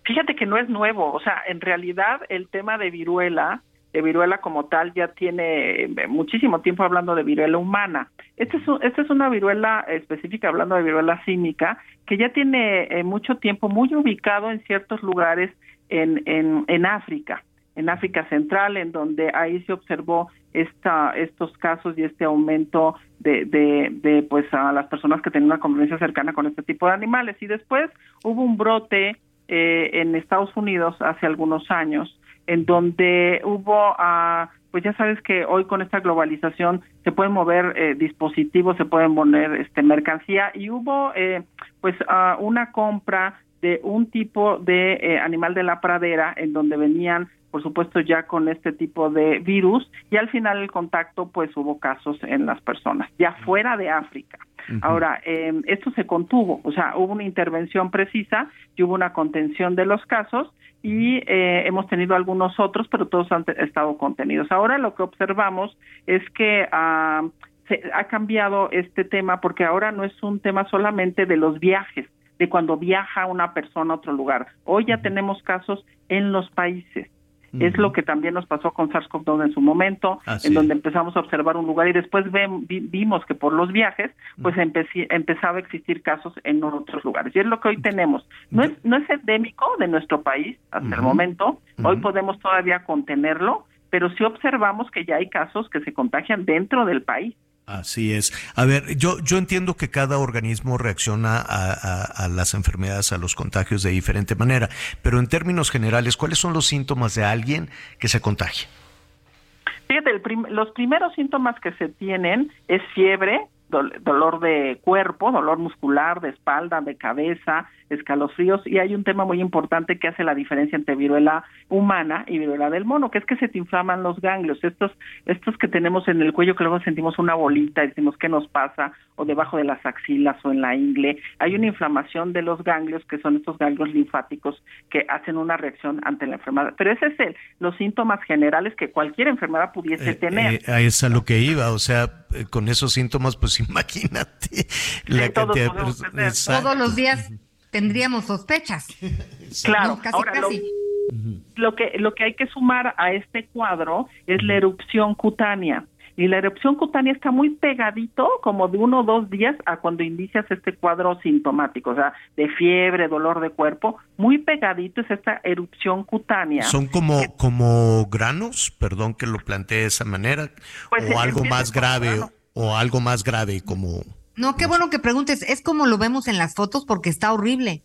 Fíjate que no es nuevo, o sea, en realidad el tema de viruela de viruela como tal ya tiene eh, muchísimo tiempo hablando de viruela humana. Esta es, esta es una viruela específica, hablando de viruela cínica, que ya tiene eh, mucho tiempo muy ubicado en ciertos lugares en, en, en África, en África Central, en donde ahí se observó esta, estos casos y este aumento de, de, de pues a las personas que tenían una convivencia cercana con este tipo de animales. Y después hubo un brote eh, en Estados Unidos hace algunos años en donde hubo, uh, pues ya sabes que hoy con esta globalización se pueden mover eh, dispositivos, se pueden poner este mercancía y hubo eh, pues uh, una compra de un tipo de eh, animal de la pradera en donde venían por supuesto ya con este tipo de virus y al final el contacto pues hubo casos en las personas ya fuera de África. Ahora, eh, esto se contuvo, o sea, hubo una intervención precisa y hubo una contención de los casos y eh, hemos tenido algunos otros, pero todos han estado contenidos. Ahora lo que observamos es que ah, se ha cambiado este tema porque ahora no es un tema solamente de los viajes, de cuando viaja una persona a otro lugar. Hoy ya tenemos casos en los países. Es lo que también nos pasó con SARS-CoV-2 en su momento, en donde empezamos a observar un lugar y después vimos que por los viajes, pues empezaba a existir casos en otros lugares. Y es lo que hoy tenemos. No es, no es endémico de nuestro país hasta el momento, hoy podemos todavía contenerlo, pero sí observamos que ya hay casos que se contagian dentro del país. Así es. A ver, yo, yo entiendo que cada organismo reacciona a, las enfermedades, a los contagios de diferente manera, pero en términos generales, ¿cuáles son los síntomas de alguien que se contagia? Fíjate, los primeros síntomas que se tienen es fiebre, dolor de cuerpo, dolor muscular, de espalda, de cabeza, escalofríos y hay un tema muy importante que hace la diferencia entre viruela humana y viruela del mono, que es que se te inflaman los ganglios, estos estos que tenemos en el cuello que luego sentimos una bolita y decimos qué nos pasa o debajo de las axilas o en la ingle, hay una inflamación de los ganglios que son estos ganglios linfáticos que hacen una reacción ante la enfermedad, pero ese es el los síntomas generales que cualquier enfermedad pudiese eh, tener. Eh, ahí es a lo que iba, o sea, eh, con esos síntomas pues imagínate la cantidad de Todos los días tendríamos sospechas. claro, ahora Lo, que lo que hay que sumar a este cuadro es la erupción cutánea. Y la erupción cutánea está muy pegadito, como de uno o dos días, a cuando inicias este cuadro sintomático, o sea, de fiebre, dolor de cuerpo, muy pegadito es esta erupción cutánea. ¿Son como, como granos? Perdón que lo plantee de esa manera. Pues o algo más grave, o algo más grave como... No, qué bueno que preguntes. Es como lo vemos en las fotos porque está horrible.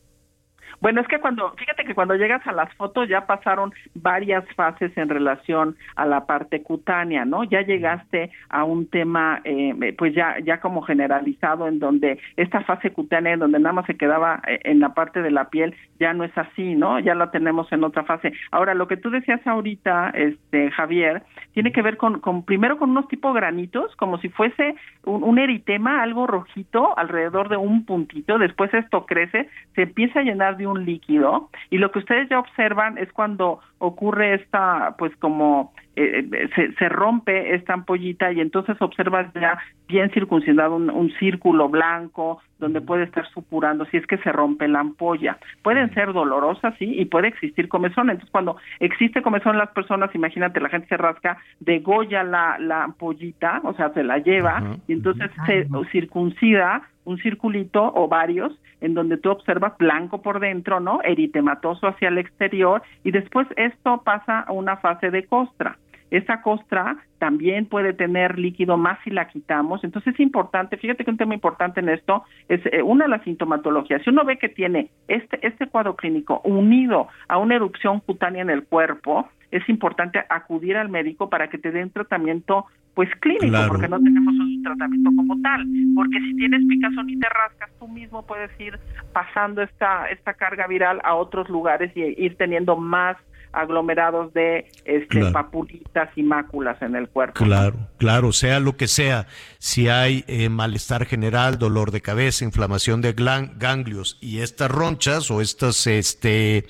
Bueno, es que cuando, fíjate que cuando llegas a las fotos ya pasaron varias fases en relación a la parte cutánea, ¿no? Ya llegaste a un tema, eh, pues ya, ya como generalizado, en donde esta fase cutánea, en donde nada más se quedaba eh, en la parte de la piel, ya no es así, ¿no? Ya la tenemos en otra fase. Ahora, lo que tú decías ahorita, este, Javier, tiene que ver con, con primero con unos tipo granitos, como si fuese un, un eritema, algo rojito alrededor de un puntito, después esto crece, se empieza a llenar de un líquido y lo que ustedes ya observan es cuando ocurre esta pues como eh, eh, se, se, rompe esta ampollita y entonces observas ya bien circuncidado un, círculo blanco donde puede estar supurando si es que se rompe la ampolla. Pueden ser dolorosas, sí, y puede existir comezón. Entonces, cuando existe comezón en las personas, imagínate, la gente se rasca, degolla la, la ampollita, o sea, se la lleva, y entonces se circuncida un circulito o varios en donde tú observas blanco por dentro, ¿no? Eritematoso hacia el exterior y después esto pasa a una fase de costra. Esa costra también puede tener líquido más si la quitamos. Entonces es importante, fíjate que un tema importante en esto es eh, una de las sintomatologías. Si uno ve que tiene este, este cuadro clínico unido a una erupción cutánea en el cuerpo, es importante acudir al médico para que te dé un tratamiento pues clínico, porque no tenemos un tratamiento como tal, porque si tienes picazón y te rascas, tú mismo puedes ir pasando esta, esta carga viral a otros lugares y ir teniendo más aglomerados de este, papulitas y máculas en el cuerpo. Claro, claro, sea lo que sea, si hay eh, malestar general, dolor de cabeza, inflamación de ganglios y estas ronchas o estos este,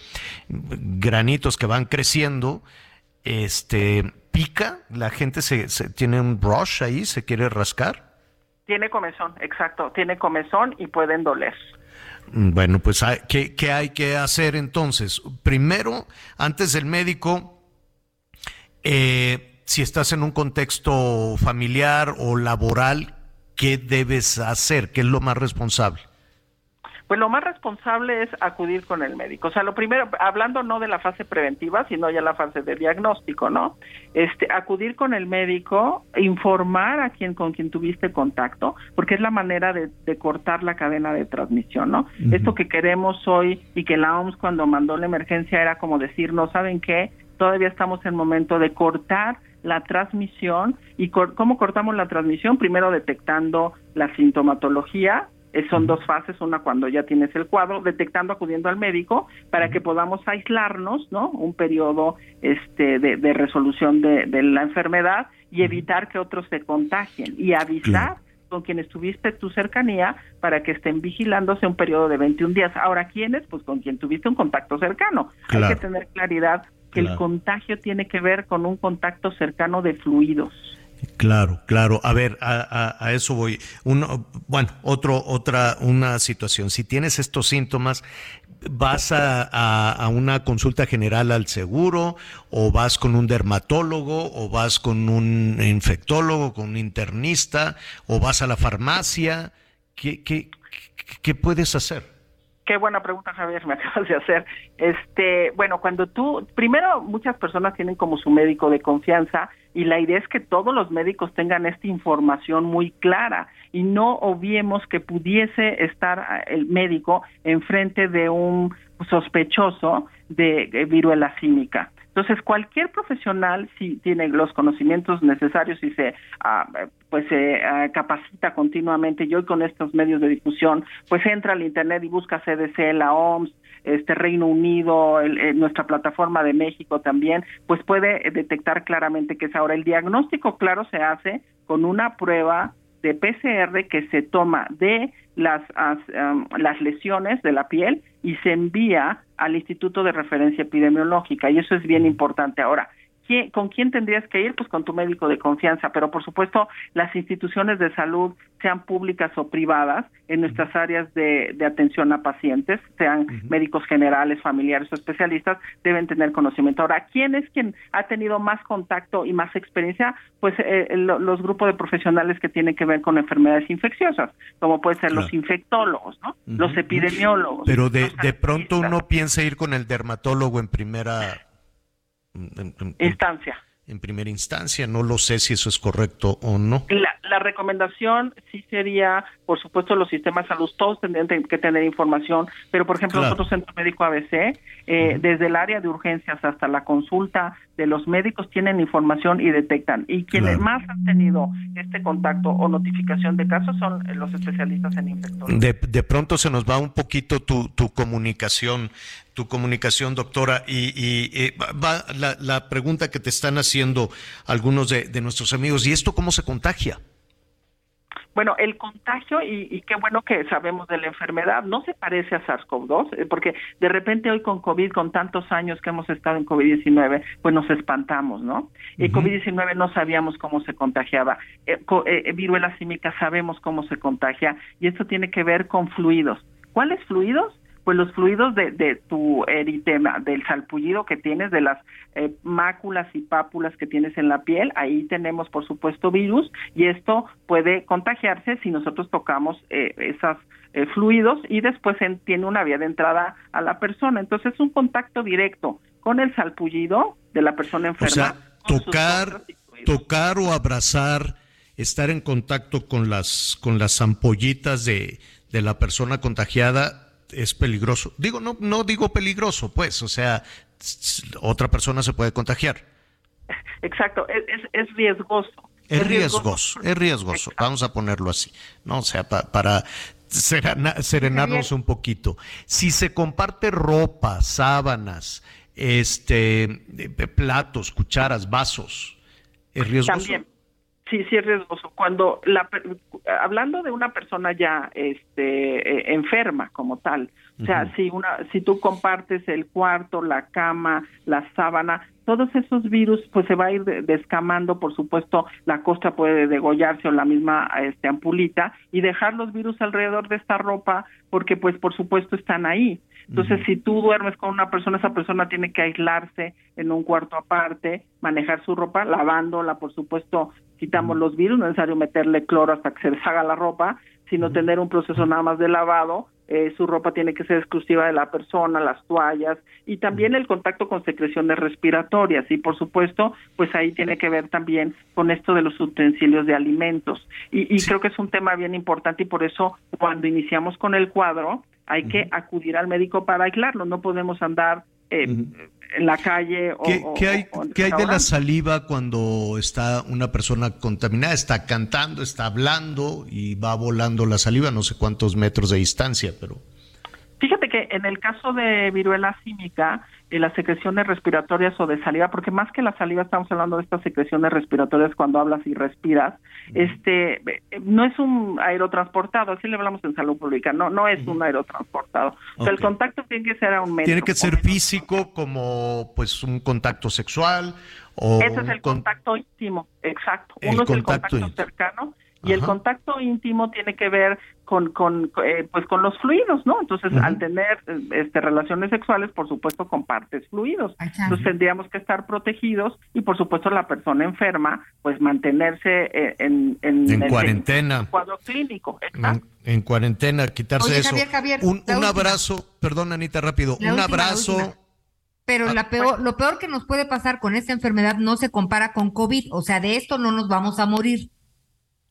granitos que van creciendo, este, pica, la gente se, se tiene un brush ahí, se quiere rascar. Tiene comezón, exacto, tiene comezón y pueden doler. Bueno, pues ¿qué, ¿qué, hay que hacer entonces? Primero, antes del médico, eh, si estás en un contexto familiar o laboral, ¿qué debes hacer? ¿Qué es lo más responsable? Pues lo más responsable es acudir con el médico. O sea, lo primero, hablando no de la fase preventiva, sino ya la fase de diagnóstico, ¿no? Este, acudir con el médico, informar a quien con quien tuviste contacto, porque es la manera de, cortar la cadena de transmisión, ¿no? Esto que queremos hoy y que la OMS cuando mandó la emergencia era como decir, no saben qué, todavía estamos en momento de cortar la transmisión y cómo cortamos la transmisión primero detectando la sintomatología eh, son dos fases, una cuando ya tienes el cuadro, detectando, acudiendo al médico para que podamos aislarnos, ¿no? Un periodo este, de, resolución de, la enfermedad y evitar que otros se contagien y avisar con quienes tuviste tu cercanía para que estén vigilándose un periodo de 21 días. Ahora, ¿quiénes? Pues con quien tuviste un contacto cercano. Hay que tener claridad que el contagio tiene que ver con un contacto cercano de fluidos. Claro, claro. A ver, a, eso voy. Uno, bueno, otro, otra, una situación. Si tienes estos síntomas, ¿vas a, una consulta general al seguro o vas con un dermatólogo o vas con un infectólogo, con un internista o vas a la farmacia? ¿Qué, qué, qué puedes hacer? Qué buena pregunta, Javier, me acabas de hacer. Este, bueno, cuando tú, primero muchas personas tienen como su médico de confianza y la idea es que todos los médicos tengan esta información muy clara y no obviemos que pudiese estar ah, el médico enfrente de un sospechoso de viruela cínica. Entonces, cualquier profesional, si tiene los conocimientos necesarios y se ah, pues se ah, capacita continuamente, y hoy con estos medios de difusión, pues entra al Internet y busca CDC, la OMS, este Reino Unido, nuestra plataforma de México también, pues puede detectar claramente que es ahora. El diagnóstico claro se hace con una prueba de PCR que se toma de las, las lesiones de la piel y se envía al Instituto de Referencia Epidemiológica. Y eso es bien importante. Ahora, ¿Con quién tendrías que ir? Pues con tu médico de confianza, pero por supuesto las instituciones de salud, sean públicas o privadas, en nuestras áreas de, atención a pacientes, sean médicos generales, familiares o especialistas, deben tener conocimiento. Ahora, ¿quién es quien ha tenido más contacto y más experiencia? Pues eh, los grupos de profesionales que tienen que ver con enfermedades infecciosas, como pueden ser los infectólogos, ¿no? Los epidemiólogos. Pero de, de pronto uno piensa ir con el dermatólogo en primera instancia. En primera instancia, no lo sé si eso es correcto o no. La, la recomendación sí sería, por supuesto, los sistemas de salud, todos tendrían que tener información, pero por ejemplo, nosotros, Centro Médico ABC, eh, desde el área de urgencias hasta la consulta de los médicos tienen información y detectan. Y quienes más han tenido este contacto o notificación de casos son los especialistas en infectología. De, de pronto se nos va un poquito tu, tu comunicación tu comunicación, doctora. Y, va la, pregunta que te están haciendo algunos de, nuestros amigos, ¿y esto cómo se contagia? Bueno, el contagio, y, qué bueno que sabemos de la enfermedad, no se parece a SARS-CoV-2, eh, porque de repente hoy con COVID, con tantos años que hemos estado en COVID-19, pues nos espantamos, ¿no? Y COVID-19 no sabíamos cómo se contagiaba. Eh, eh, viruela símica sabemos cómo se contagia, y esto tiene que ver con fluidos. ¿Cuáles fluidos? Pues los fluidos de, de tu eritema, del salpullido que tienes, de las eh, máculas y pápulas que tienes en la piel, ahí tenemos por supuesto virus y esto puede contagiarse si nosotros tocamos eh, esos eh, fluidos y después tiene una vía de entrada a la persona. Entonces es un contacto directo con el salpullido de la persona enferma. O sea, tocar, tocar o abrazar, estar en contacto con las, con las ampollitas de, de la persona contagiada es peligroso. Digo, no, no digo peligroso, pues, o sea, otra persona se puede contagiar. Exacto, es, es, riesgoso. Es, riesgoso, es riesgoso, vamos a ponerlo así, ¿no? O sea, para serenarnos un poquito. Si se comparte ropa, sábanas, este, platos, cucharas, vasos, ¿es riesgoso? También. Sí, sí es riesgoso. Cuando la hablando de una persona ya este eh, enferma como tal, o sea, si una si tú compartes el cuarto, la cama, la sábana, todos esos virus pues se va a ir descamando, por supuesto, la costa puede degollarse o la misma este ampulita y dejar los virus alrededor de esta ropa porque pues por supuesto están ahí. Entonces, si tú duermes con una persona, esa persona tiene que aislarse en un cuarto aparte, manejar su ropa, lavándola, por supuesto, quitamos los virus, no es necesario meterle cloro hasta que se deshaga la ropa, sino tener un proceso nada más de lavado. Eh, su ropa tiene que ser exclusiva de la persona, las toallas y también el contacto con secreciones respiratorias y por supuesto pues ahí tiene que ver también con esto de los utensilios de alimentos. Y, y creo que es un tema bien importante y por eso cuando iniciamos con el cuadro hay que acudir al médico para aislarlo, no podemos andar eh, en la calle o, ¿Qué, hay, ¿qué hay de la saliva cuando está una persona contaminada? Está cantando, está hablando y va volando la saliva, no sé cuántos metros de distancia, pero... Fíjate que en el caso de viruela símica, eh, las secreciones respiratorias o de saliva, porque más que la saliva estamos hablando de estas secreciones respiratorias cuando hablas y respiras, este eh, no es un aerotransportado, así le hablamos en salud pública, no no es un aerotransportado. O sea, el contacto tiene que ser a un metro. Tiene que ser físico como pues un contacto sexual o Ese es el contacto íntimo, exacto. Uno es el contacto cercano y el contacto íntimo tiene que ver con, con eh, pues con los fluidos, ¿no? Entonces, al tener este, relaciones sexuales, por supuesto, compartes fluidos. Entonces, tendríamos que estar protegidos y, por supuesto, la persona enferma, pues mantenerse eh, en, en, cuarentena. cuadro clínico. En, cuarentena, quitarse eso. un, un abrazo, perdón, Anita, rápido, un abrazo. Pero ah, la peor, lo peor que nos puede pasar con esta enfermedad no se compara con COVID, o sea, de esto no nos vamos a morir.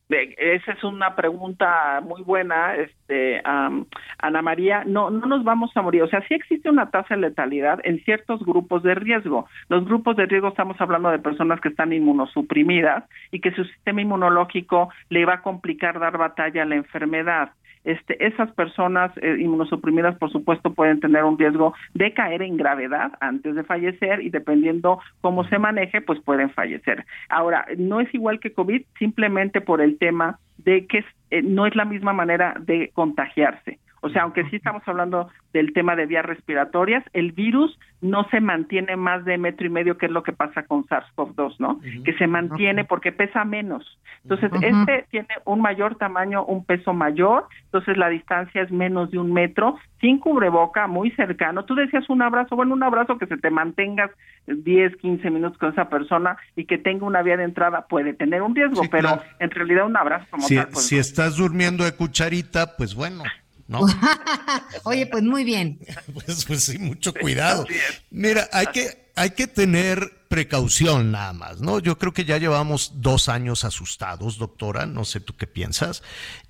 Esa es una pregunta muy buena, este, Ana María. No, no nos vamos a morir. O sea, sí existe una tasa de letalidad en ciertos grupos de riesgo. Los grupos de riesgo estamos hablando de personas que están inmunosuprimidas y que su sistema inmunológico le va a complicar dar batalla a la enfermedad. Este, esas personas eh, inmunosuprimidas, por supuesto, pueden tener un riesgo de caer en gravedad antes de fallecer y dependiendo cómo se maneje, pues pueden fallecer. Ahora, no es igual que COVID simplemente por el tema de que eh, no es la misma manera de contagiarse. O sea, aunque sí estamos hablando del tema de vías respiratorias, el virus no se mantiene más de metro y medio, que es lo que pasa con SARS-CoV-2, ¿no? Que se mantiene porque pesa menos. Entonces, este tiene un mayor tamaño, un peso mayor, entonces la distancia es menos de un metro, sin cubreboca, muy cercano. Tú decías un abrazo, bueno, un abrazo que se te mantengas 10, 15 minutos con esa persona y que tenga una vía de entrada puede tener un riesgo, pero en realidad un abrazo como si, tal. Pues si estás durmiendo de cucharita, pues bueno. ¿No? Oye, pues muy bien. Pues, pues sí, mucho cuidado. Mira, hay que, hay que tener precaución nada más, ¿no? Yo creo que ya llevamos dos años asustados, doctora, no sé tú qué piensas,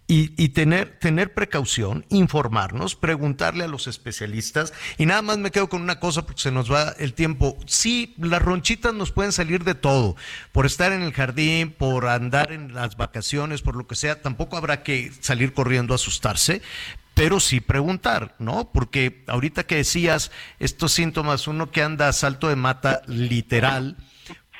y, y, tener, tener precaución, informarnos, preguntarle a los especialistas, y nada más me quedo con una cosa porque se nos va el tiempo. Sí, las ronchitas nos pueden salir de todo, por estar en el jardín, por andar en las vacaciones, por lo que sea, tampoco habrá que salir corriendo a asustarse, pero sí preguntar, ¿no? Porque ahorita que decías estos síntomas, uno que anda a salto de mata literal,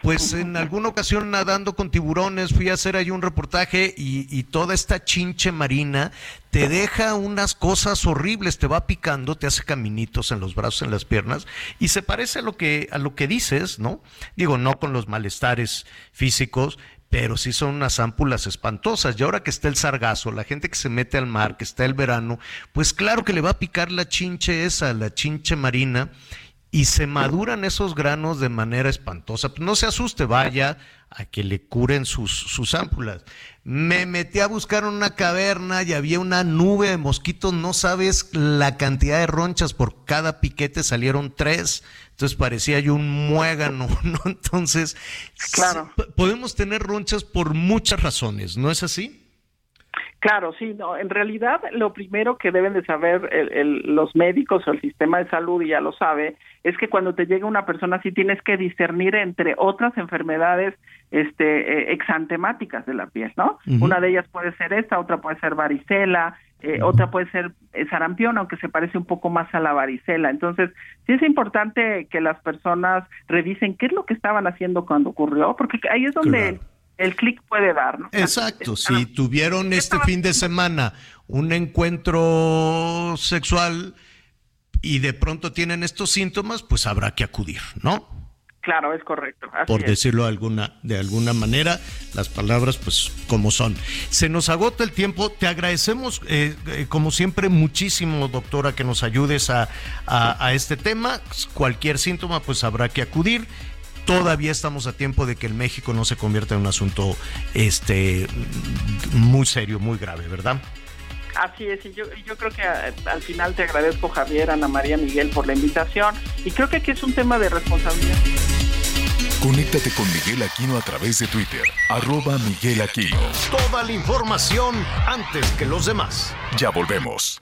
pues en alguna ocasión nadando con tiburones, fui a hacer ahí un reportaje y, toda esta chinche marina te deja unas cosas horribles, te va picando, te hace caminitos en los brazos, en las piernas, y se parece a lo que, a lo que dices, ¿no? Digo, no con los malestares físicos, pero sí son unas ámpulas espantosas. Y ahora que está el sargazo, la gente que se mete al mar, que está el verano, pues claro que le va a picar la chinche esa, la chinche marina, y se maduran esos granos de manera espantosa. Pues no se asuste, vaya a que le curen sus, sus ámpulas. Me metí a buscar una caverna y había una nube de mosquitos, no sabes la cantidad de ronchas, por cada piquete salieron tres, entonces parecía yo un muégano, ¿no? Entonces, claro. podemos tener ronchas por muchas razones, ¿no es así? Claro, sí, no, en realidad lo primero que deben de saber los médicos o el sistema de salud, y ya lo sabe, es que cuando te llega una persona así tienes que discernir entre otras enfermedades este, eh, exantemáticas de la piel, ¿no? Una de ellas puede ser esta, otra puede ser varicela, eh, otra puede ser eh, sarampión, aunque se parece un poco más a la varicela. Entonces, sí es importante que las personas revisen qué es lo que estaban haciendo cuando ocurrió, porque ahí es donde el clic puede dar. ¿no? Exacto, si tuvieron este fin de semana un encuentro sexual y de pronto tienen estos síntomas, pues habrá que acudir, ¿no? Claro, es correcto. Por decirlo de alguna, de alguna manera, las palabras pues como son. Se nos agota el tiempo. Te agradecemos, eh, eh, como siempre, muchísimo, doctora, que nos ayudes a, a, a este tema. Cualquier síntoma, pues habrá que acudir todavía estamos a tiempo de que el México no se convierta en un asunto este muy serio, muy grave, ¿verdad? Así es, y yo, yo creo que al final te agradezco Javier, Ana María, Miguel por la invitación y creo que aquí es un tema de responsabilidad. Conéctate con Miguel Aquino a través de Twitter, arroba Miguel Aquino. Toda la información antes que los demás. Ya volvemos.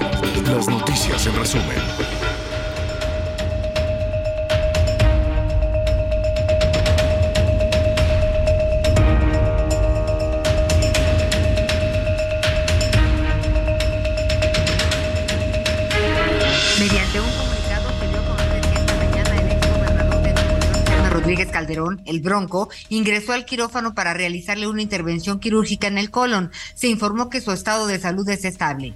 Las noticias en resumen. Mediante un comunicado se dio a conocer que esta mañana el ex gobernador de Nuevo León, Rodríguez Calderón, el Bronco, ingresó al quirófano para realizarle una intervención quirúrgica en el colon. Se informó que su estado de salud es estable.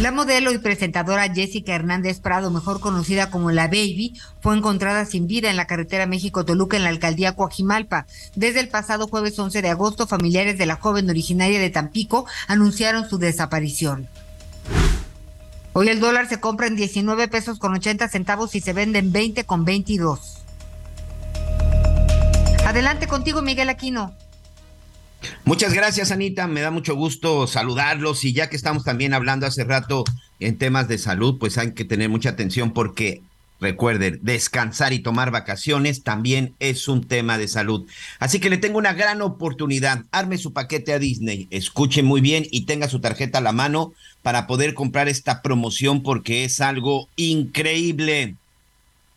La modelo y presentadora Jessica Hernández Prado, mejor conocida como La Baby, fue encontrada sin vida en la carretera México-Toluca en la alcaldía Coajimalpa. Desde el pasado jueves 11 de agosto, familiares de la joven originaria de Tampico anunciaron su desaparición. Hoy el dólar se compra en 19 pesos con 80 centavos y se vende en 20 con 22. Adelante contigo, Miguel Aquino. Muchas gracias, Anita. Me da mucho gusto saludarlos. Y ya que estamos también hablando hace rato en temas de salud, pues hay que tener mucha atención porque recuerden, descansar y tomar vacaciones también es un tema de salud. Así que le tengo una gran oportunidad. Arme su paquete a Disney, escuche muy bien y tenga su tarjeta a la mano para poder comprar esta promoción porque es algo increíble.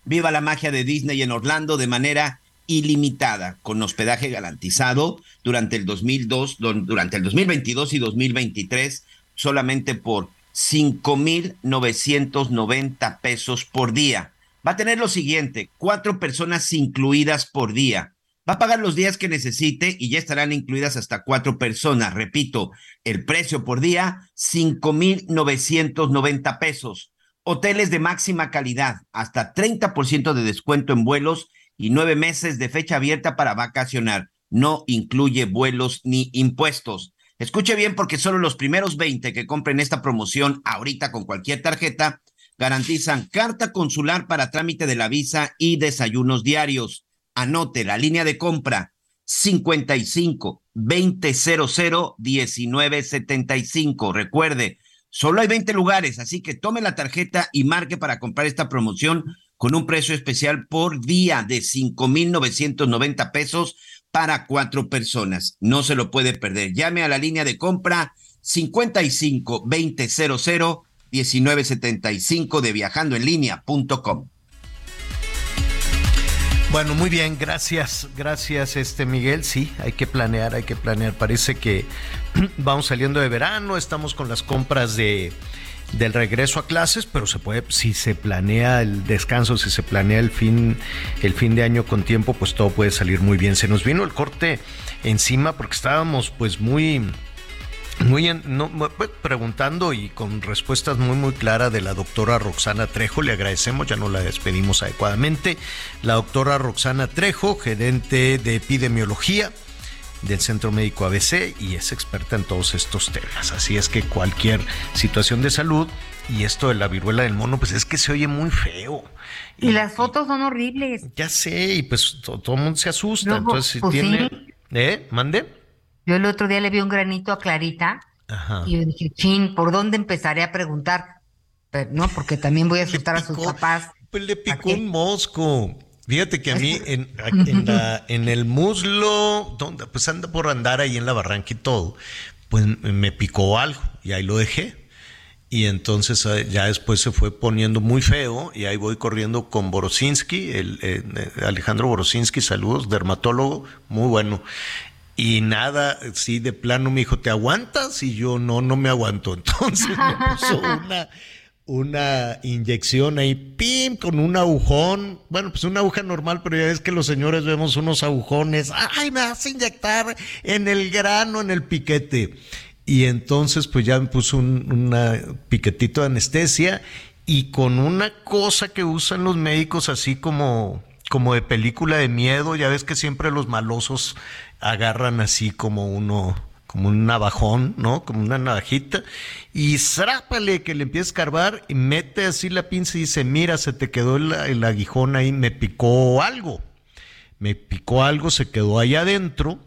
Viva la magia de Disney en Orlando de manera ilimitada con hospedaje garantizado durante el 2002, durante el 2022 y 2023 solamente por 5.990 pesos por día. Va a tener lo siguiente, cuatro personas incluidas por día. Va a pagar los días que necesite y ya estarán incluidas hasta cuatro personas. Repito, el precio por día, 5.990 pesos. Hoteles de máxima calidad, hasta 30% de descuento en vuelos y nueve meses de fecha abierta para vacacionar. No incluye vuelos ni impuestos. Escuche bien porque solo los primeros 20 que compren esta promoción ahorita con cualquier tarjeta garantizan carta consular para trámite de la visa y desayunos diarios. Anote la línea de compra 55 2000 1975. Recuerde, solo hay 20 lugares, así que tome la tarjeta y marque para comprar esta promoción con un precio especial por día de 5,990 pesos para cuatro personas. No se lo puede perder. Llame a la línea de compra 55 2000 1975 de viajandoenlinea.com. Bueno, muy bien, gracias, gracias este Miguel. Sí, hay que planear, hay que planear. Parece que vamos saliendo de verano, estamos con las compras de del regreso a clases, pero se puede, si se planea el descanso, si se planea el fin, el fin de año con tiempo, pues todo puede salir muy bien. Se nos vino el corte encima porque estábamos pues muy, muy no, pues, preguntando y con respuestas muy muy claras de la doctora Roxana Trejo, le agradecemos, ya no la despedimos adecuadamente. La doctora Roxana Trejo, gerente de epidemiología del Centro Médico ABC y es experta en todos estos temas. Así es que cualquier situación de salud y esto de la viruela del mono, pues es que se oye muy feo. Y, las fotos son horribles. Ya sé, y pues todo, el mundo se asusta. Entonces, si pues tiene. ¿Eh? ¿Mande? Yo el otro día le vi un granito a Clarita Ajá. y yo dije, chin, ¿por dónde empezaré a preguntar? Pero, no, porque también voy a asustar a sus papás. Pues le picó un mosco. Fíjate que a mí en, en, el muslo, donde, pues anda por andar ahí en la barranca y todo, pues me picó algo y ahí lo dejé. Y entonces ah, ya después se fue poniendo muy feo y ahí voy corriendo con Borosinski, el, eh, Alejandro Borosinski, saludos, dermatólogo, muy bueno. Y nada, sí, de plano me dijo, ¿te aguantas? Y yo no, no me aguanto. Entonces me puso una una inyección ahí, pim, con un agujón. Bueno, pues una aguja normal, pero ya ves que los señores vemos unos agujones. ¡Ay, me vas a inyectar en el grano, en el piquete! Y entonces, pues ya me puso un piquetito de anestesia y con una cosa que usan los médicos, así como, como de película de miedo. Ya ves que siempre los malosos agarran así como uno como un navajón, ¿no? Como una navajita, y zrápale que le empieza a escarbar y mete así la pinza y dice, mira, se te quedó el, aguijón ahí, me picó algo. Me picó algo, se quedó ahí adentro,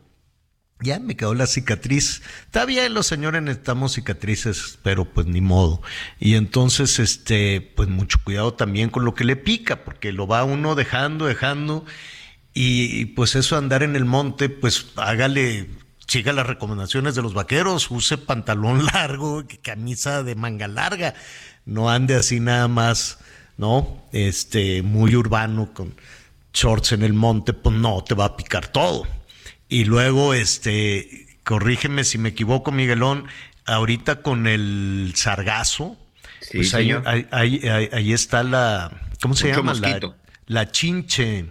ya me quedó la cicatriz. Está bien, los señores necesitamos cicatrices, pero pues ni modo. Y entonces, este, pues mucho cuidado también con lo que le pica, porque lo va uno dejando, dejando. Y pues eso andar en el monte, pues hágale siga las recomendaciones de los vaqueros, use pantalón largo, camisa de manga larga, no ande así nada más, ¿no? Este, muy urbano con shorts en el monte, pues no, te va a picar todo. Y luego, este, corrígeme si me equivoco, Miguelón, ahorita con el sargazo, pues ahí, ahí, está la, ¿cómo se llama? La, la chinche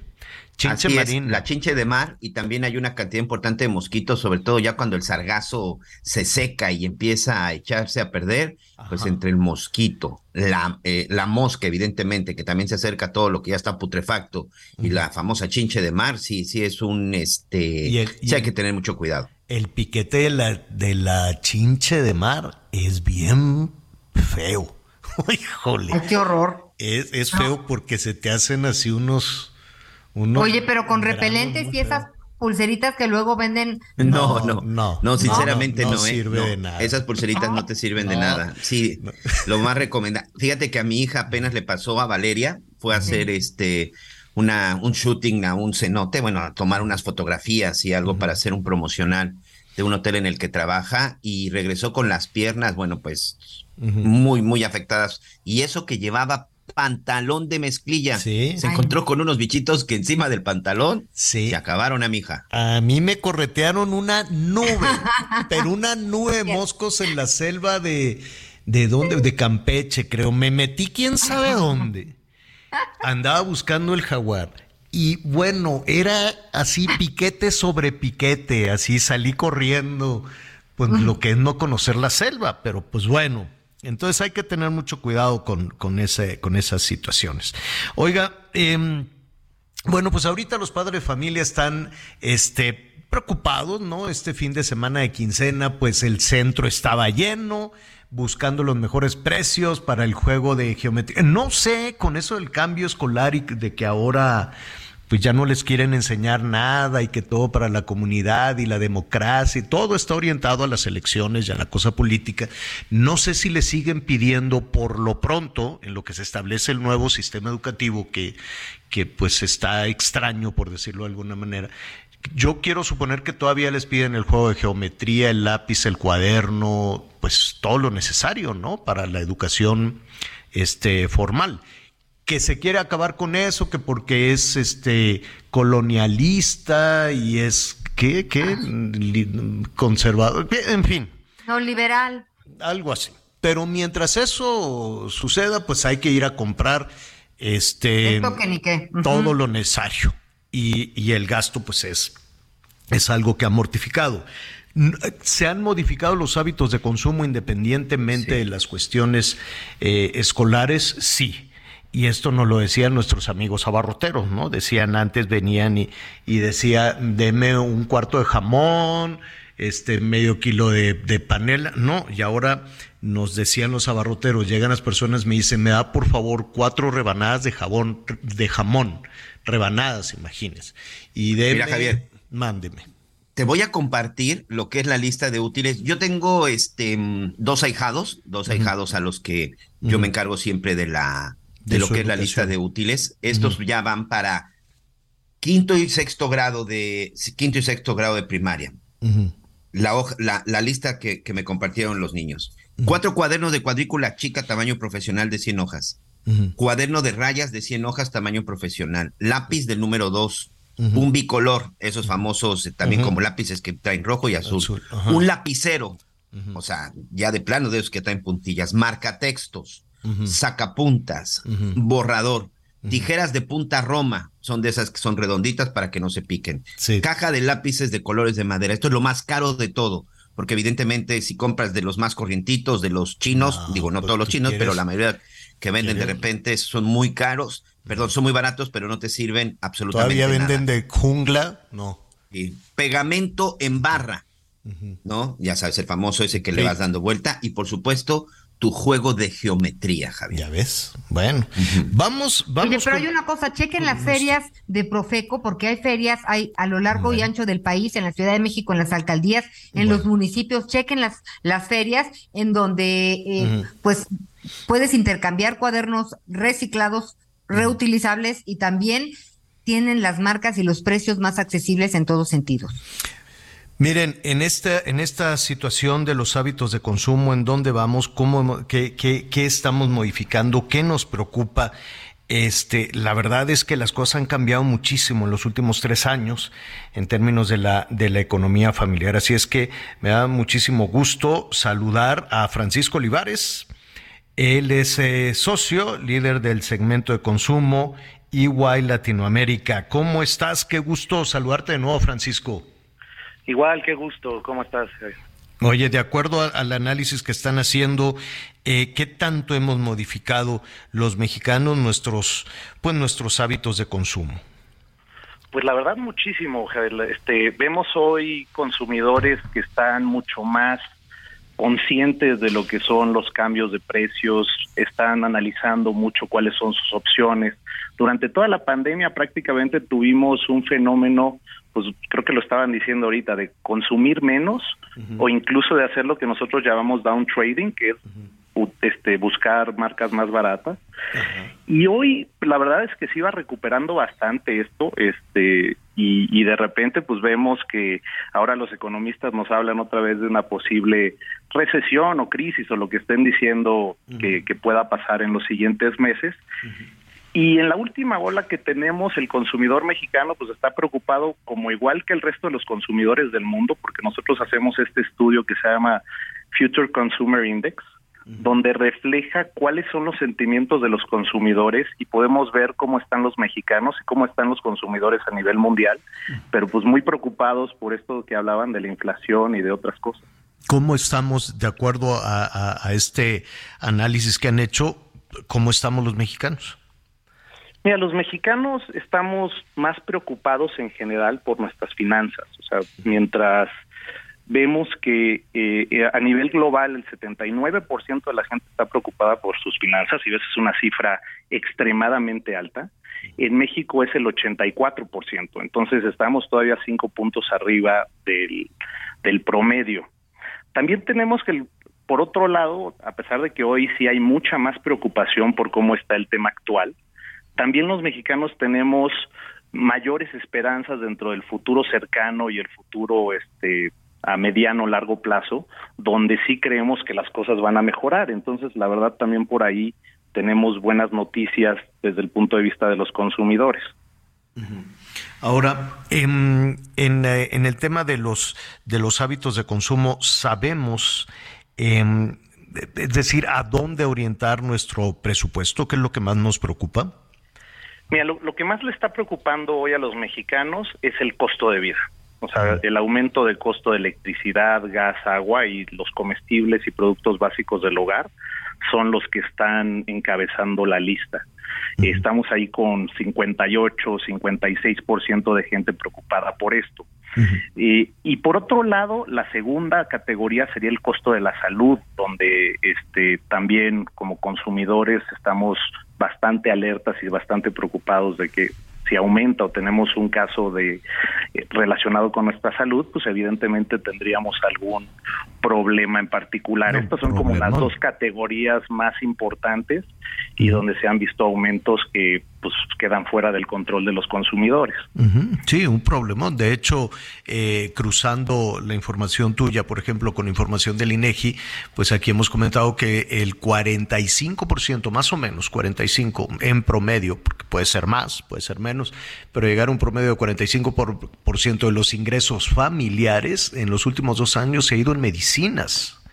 Chinche la chinche de mar y también hay una cantidad importante de mosquitos, sobre todo ya cuando el sargazo se seca y empieza a echarse a perder, pues entre el mosquito, la, eh, la mosca evidentemente, que también se acerca a todo lo que ya está putrefacto, y la famosa chinche de mar, sí, sí es un, este, sí hay que tener mucho cuidado. El piquete de la, de la chinche de mar es bien feo. Híjole. qué horror. Es, es feo porque se te hacen así unos Oye, pero con repelentes y esas pulseritas que luego venden. No, no, no, no, sinceramente no, no, ¿eh? sirve de nada. Esas pulseritas no te sirven de nada. Sí, lo más recomendable. Fíjate que a mi hija apenas le pasó a Valeria, fue a hacer este una un shooting a un cenote, bueno, a tomar unas fotografías y algo para hacer un promocional de un hotel en el que trabaja y regresó con las piernas, bueno, pues muy, muy afectadas. Y eso que llevaba pantalón de mezclilla. Se encontró con unos bichitos que encima del pantalón se acabaron a mi hija. A mí me corretearon una nube, pero una nube de moscos en la selva de, ¿de dónde? De Campeche, creo. Me metí quién sabe dónde. Andaba buscando el jaguar. Y bueno, era así piquete sobre piquete, así salí corriendo, pues lo que es no conocer la selva, pero pues bueno, entonces hay que tener mucho cuidado con, con, ese, con esas situaciones. Oiga, em, bueno, pues ahorita los padres de familia están este, preocupados, ¿no? Este fin de semana de quincena, pues el centro estaba lleno, buscando los mejores precios para el juego de geometría. No sé, con eso del cambio escolar y de que ahora pues ya no les quieren enseñar nada y que todo para la comunidad y la democracia todo está orientado a las elecciones y a la cosa política. No sé si le siguen pidiendo por lo pronto, en lo que se establece el nuevo sistema educativo que, que pues está extraño, por decirlo de alguna manera, yo quiero suponer que todavía les piden el juego de geometría, el lápiz, el cuaderno, pues todo lo necesario, ¿no? Para la educación este, formal. Que se quiere acabar con eso, que porque es este colonialista y es ¿qué? ¿Qué? conservador, en fin. No liberal. Algo así. Pero mientras eso suceda, pues hay que ir a comprar este todo lo necesario y, el gasto pues es, es algo que ha mortificado. Se han modificado los hábitos de consumo independientemente de las cuestiones eh, escolares, sí. Y esto nos lo decían nuestros amigos abarroteros, ¿no? Decían antes, venían y, y decía, deme un cuarto de jamón, este medio kilo de, de, panela. No, y ahora nos decían los abarroteros, llegan las personas, me dicen, me da por favor cuatro rebanadas de jabón, de jamón rebanadas, imagínese. Y de Mira, Javier, mándeme. Te voy a compartir lo que es la lista de útiles. Yo tengo este dos ahijados, dos ahijados a los que yo me encargo siempre de la de, lo que es la lista de útiles. Estos ya van para quinto y sexto grado de quinto y sexto grado de primaria. la, la, la, lista que, que, me compartieron los niños. Cuatro cuadernos de cuadrícula chica, tamaño profesional de 100 hojas. Cuaderno de rayas de 100 hojas tamaño profesional, lápiz del número 2, un bicolor, esos famosos eh, también como lápices que traen rojo y azul, un lapicero, o sea, ya de plano de esos que traen puntillas, sacapuntas, borrador, tijeras de punta roma, son de esas que son redonditas para que no se piquen, caja de lápices de colores de madera, esto es lo más caro de todo porque evidentemente si compras de los más corrientitos, de los chinos, digo no pues, todos los chinos, pero la mayoría que venden de repente son muy caros, perdón, son muy baratos, pero no te sirven absolutamente ¿Todavía venden de jungla? No. Y pegamento en barra, ¿no? Ya sabes, el famoso ese que le vas dando vuelta y por supuesto tu juego de geometría, Javier. Ya ves. Bueno, vamos, vamos. Oye, pero hay una cosa, chequen las ferias de Profeco, porque hay ferias, hay a lo largo y ancho del país, en la Ciudad de México, en las alcaldías, en los municipios, chequen las, las ferias en donde, eh, pues, puedes intercambiar cuadernos reciclados, reutilizables y también tienen las marcas y los precios más accesibles en todos sentidos. Miren, en esta, en esta situación de los hábitos de consumo, ¿en dónde vamos? ¿Cómo, qué, qué, qué estamos modificando? ¿Qué nos preocupa? Este, la verdad es que las cosas han cambiado muchísimo en los últimos tres años en términos de la, de la economía familiar. Así es que me da muchísimo gusto saludar a Francisco Olivares. Él es eh, socio, líder del segmento de consumo EY Latinoamérica. ¿Cómo estás? Qué gusto saludarte de nuevo, Francisco. Igual, qué gusto. ¿Cómo estás? Oye, de acuerdo al análisis que están haciendo, eh, ¿qué tanto hemos modificado los mexicanos nuestros, pues nuestros hábitos de consumo? Pues la verdad muchísimo. Este, vemos hoy consumidores que están mucho más conscientes de lo que son los cambios de precios, están analizando mucho cuáles son sus opciones. Durante toda la pandemia prácticamente tuvimos un fenómeno pues creo que lo estaban diciendo ahorita, de consumir menos o incluso de hacer lo que nosotros llamamos down trading, que es este, buscar marcas más baratas. Y hoy la verdad es que se iba recuperando bastante esto, este, y, y, de repente pues vemos que ahora los economistas nos hablan otra vez de una posible recesión o crisis o lo que estén diciendo que, que, pueda pasar en los siguientes meses. Y en la última ola que tenemos, el consumidor mexicano pues está preocupado como igual que el resto de los consumidores del mundo, porque nosotros hacemos este estudio que se llama Future Consumer Index, donde refleja cuáles son los sentimientos de los consumidores y podemos ver cómo están los mexicanos y cómo están los consumidores a nivel mundial, pero pues muy preocupados por esto que hablaban de la inflación y de otras cosas. ¿Cómo estamos, de acuerdo a, a este análisis que han hecho, cómo estamos los mexicanos? Mira, los mexicanos estamos más preocupados en general por nuestras finanzas. O sea, mientras vemos que eh, a nivel global el 79% de la gente está preocupada por sus finanzas y esa es una cifra extremadamente alta. En México es el 84%, entonces estamos todavía cinco puntos arriba del, del promedio. También tenemos que, por otro lado, a pesar de que hoy sí hay mucha más preocupación por cómo está el tema actual, también los mexicanos tenemos mayores esperanzas dentro del futuro cercano y el futuro este a mediano largo plazo, donde sí creemos que las cosas van a mejorar. Entonces, la verdad también por ahí tenemos buenas noticias desde el punto de vista de los consumidores. Ahora, en, eh, en, el tema de los, de los hábitos de consumo, sabemos, em, es decir, a dónde orientar nuestro presupuesto, ¿qué es lo que más nos preocupa? Mira, lo, lo que más le está preocupando hoy a los mexicanos es el costo de vida. O sea, el aumento del costo de electricidad, gas, agua y los comestibles y productos básicos del hogar son los que están encabezando la lista. Estamos ahí con 58, 56% de gente preocupada por esto. y por otro lado, la segunda categoría sería el costo de la salud, donde este también como consumidores estamos bastante alertas y bastante preocupados de que si aumenta o tenemos un caso de eh, relacionado con nuestra salud, pues evidentemente tendríamos algún problema en particular. Estas son como las dos categorías más importantes y donde se han visto aumentos que pues quedan fuera del control de los consumidores. Sí, un problema. De hecho, eh, cruzando la información tuya, por ejemplo, con información del INEGI, pues aquí hemos comentado que el 45%, más o menos, 45 en promedio, porque puede ser más, puede ser menos, pero llegar a un promedio de 45% por, por ciento de los ingresos familiares en los últimos dos años se ha ido en medicinas.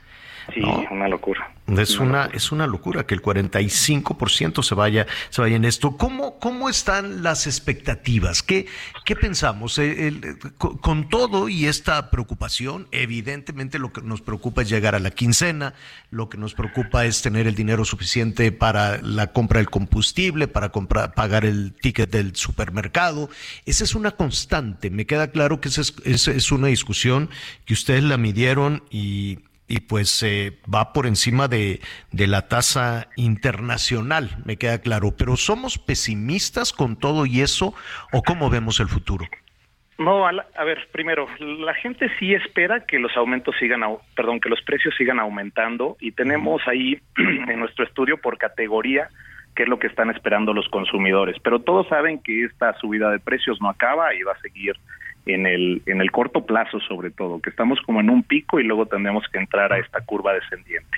Sí, una locura. Es una, es una locura que el 45% se vaya, se vaya en esto. ¿Cómo, cómo están las expectativas? ¿Qué, qué pensamos? Eh, con, todo y esta preocupación, evidentemente lo que nos preocupa es llegar a la quincena, lo que nos preocupa es tener el dinero suficiente para la compra del combustible, para comprar, pagar el ticket del supermercado. Esa es una constante. Me queda claro que esa es, es una discusión que ustedes la midieron y y pues eh, va por encima de, de la tasa internacional, me queda claro. Pero ¿somos pesimistas con todo y eso o cómo vemos el futuro? No, a, ver, primero, la gente sí espera que los aumentos sigan, perdón, que los precios sigan aumentando y tenemos ahí en nuestro estudio por categoría qué es lo que están esperando los consumidores. Pero todos saben que esta subida de precios no acaba y va a seguir en el, en el corto plazo sobre todo, que estamos como en un pico y luego tendremos que entrar a esta curva descendiente.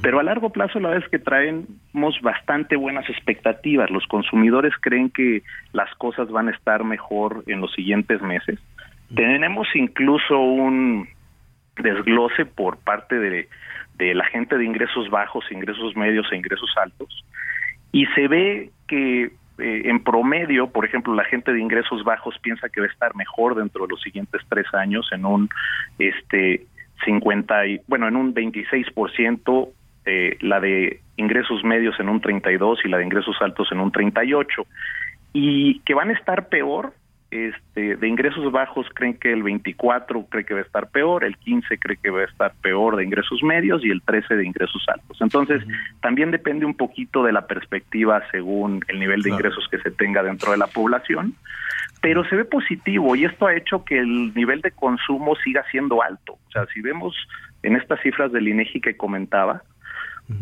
Pero a largo plazo la verdad es que traemos bastante buenas expectativas. Los consumidores creen que las cosas van a estar mejor en los siguientes meses. Tenemos incluso un desglose por parte de, de la gente de ingresos bajos, ingresos medios e ingresos altos. Y se ve que eh, en promedio, por ejemplo, la gente de ingresos bajos piensa que va a estar mejor dentro de los siguientes tres años en un este 50 y bueno en un 26 eh, la de ingresos medios en un 32 y la de ingresos altos en un 38 y que van a estar peor este, de ingresos bajos creen que el 24 cree que va a estar peor, el 15 cree que va a estar peor de ingresos medios y el 13 de ingresos altos. Entonces, también depende un poquito de la perspectiva según el nivel de ingresos que se tenga dentro de la población, pero se ve positivo y esto ha hecho que el nivel de consumo siga siendo alto. O sea, si vemos en estas cifras del INEGI que comentaba,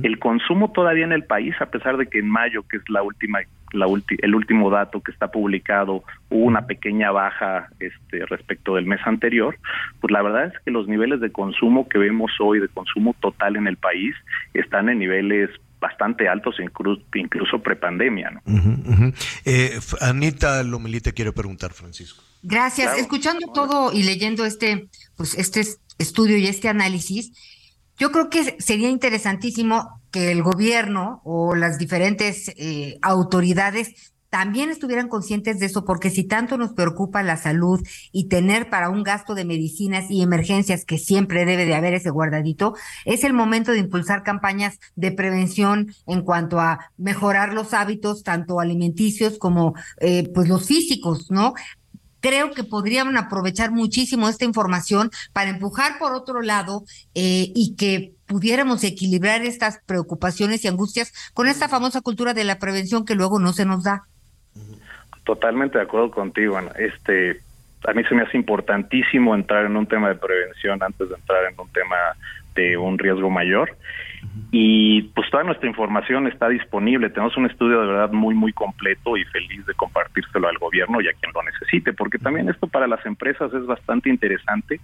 el consumo todavía en el país, a pesar de que en mayo, que es la última, la el último dato que está publicado, hubo una pequeña baja este, respecto del mes anterior, pues la verdad es que los niveles de consumo que vemos hoy, de consumo total en el país, están en niveles bastante altos, incluso, incluso prepandemia. ¿no? Eh, Anita Lomelite quiere preguntar, Francisco. Gracias. Escuchando todo y leyendo este, pues este estudio y este análisis, yo creo que sería interesantísimo que el gobierno o las diferentes eh, autoridades también estuvieran conscientes de eso, porque si tanto nos preocupa la salud y tener para un gasto de medicinas y emergencias que siempre debe de haber ese guardadito, es el momento de impulsar campañas de prevención en cuanto a mejorar los hábitos, tanto alimenticios como eh, pues los físicos, ¿no? Creo que podrían aprovechar muchísimo esta información para empujar por otro lado eh, y que pudiéramos equilibrar estas preocupaciones y angustias con esta famosa cultura de la prevención que luego no se nos da. Totalmente de acuerdo contigo, Ana. Este, a mí se me hace importantísimo entrar en un tema de prevención antes de entrar en un tema de un riesgo mayor. Y pues toda nuestra información está disponible. Tenemos un estudio de verdad muy, muy completo y feliz de compartírselo al gobierno y a quien lo necesite, porque también esto para las empresas es bastante interesante.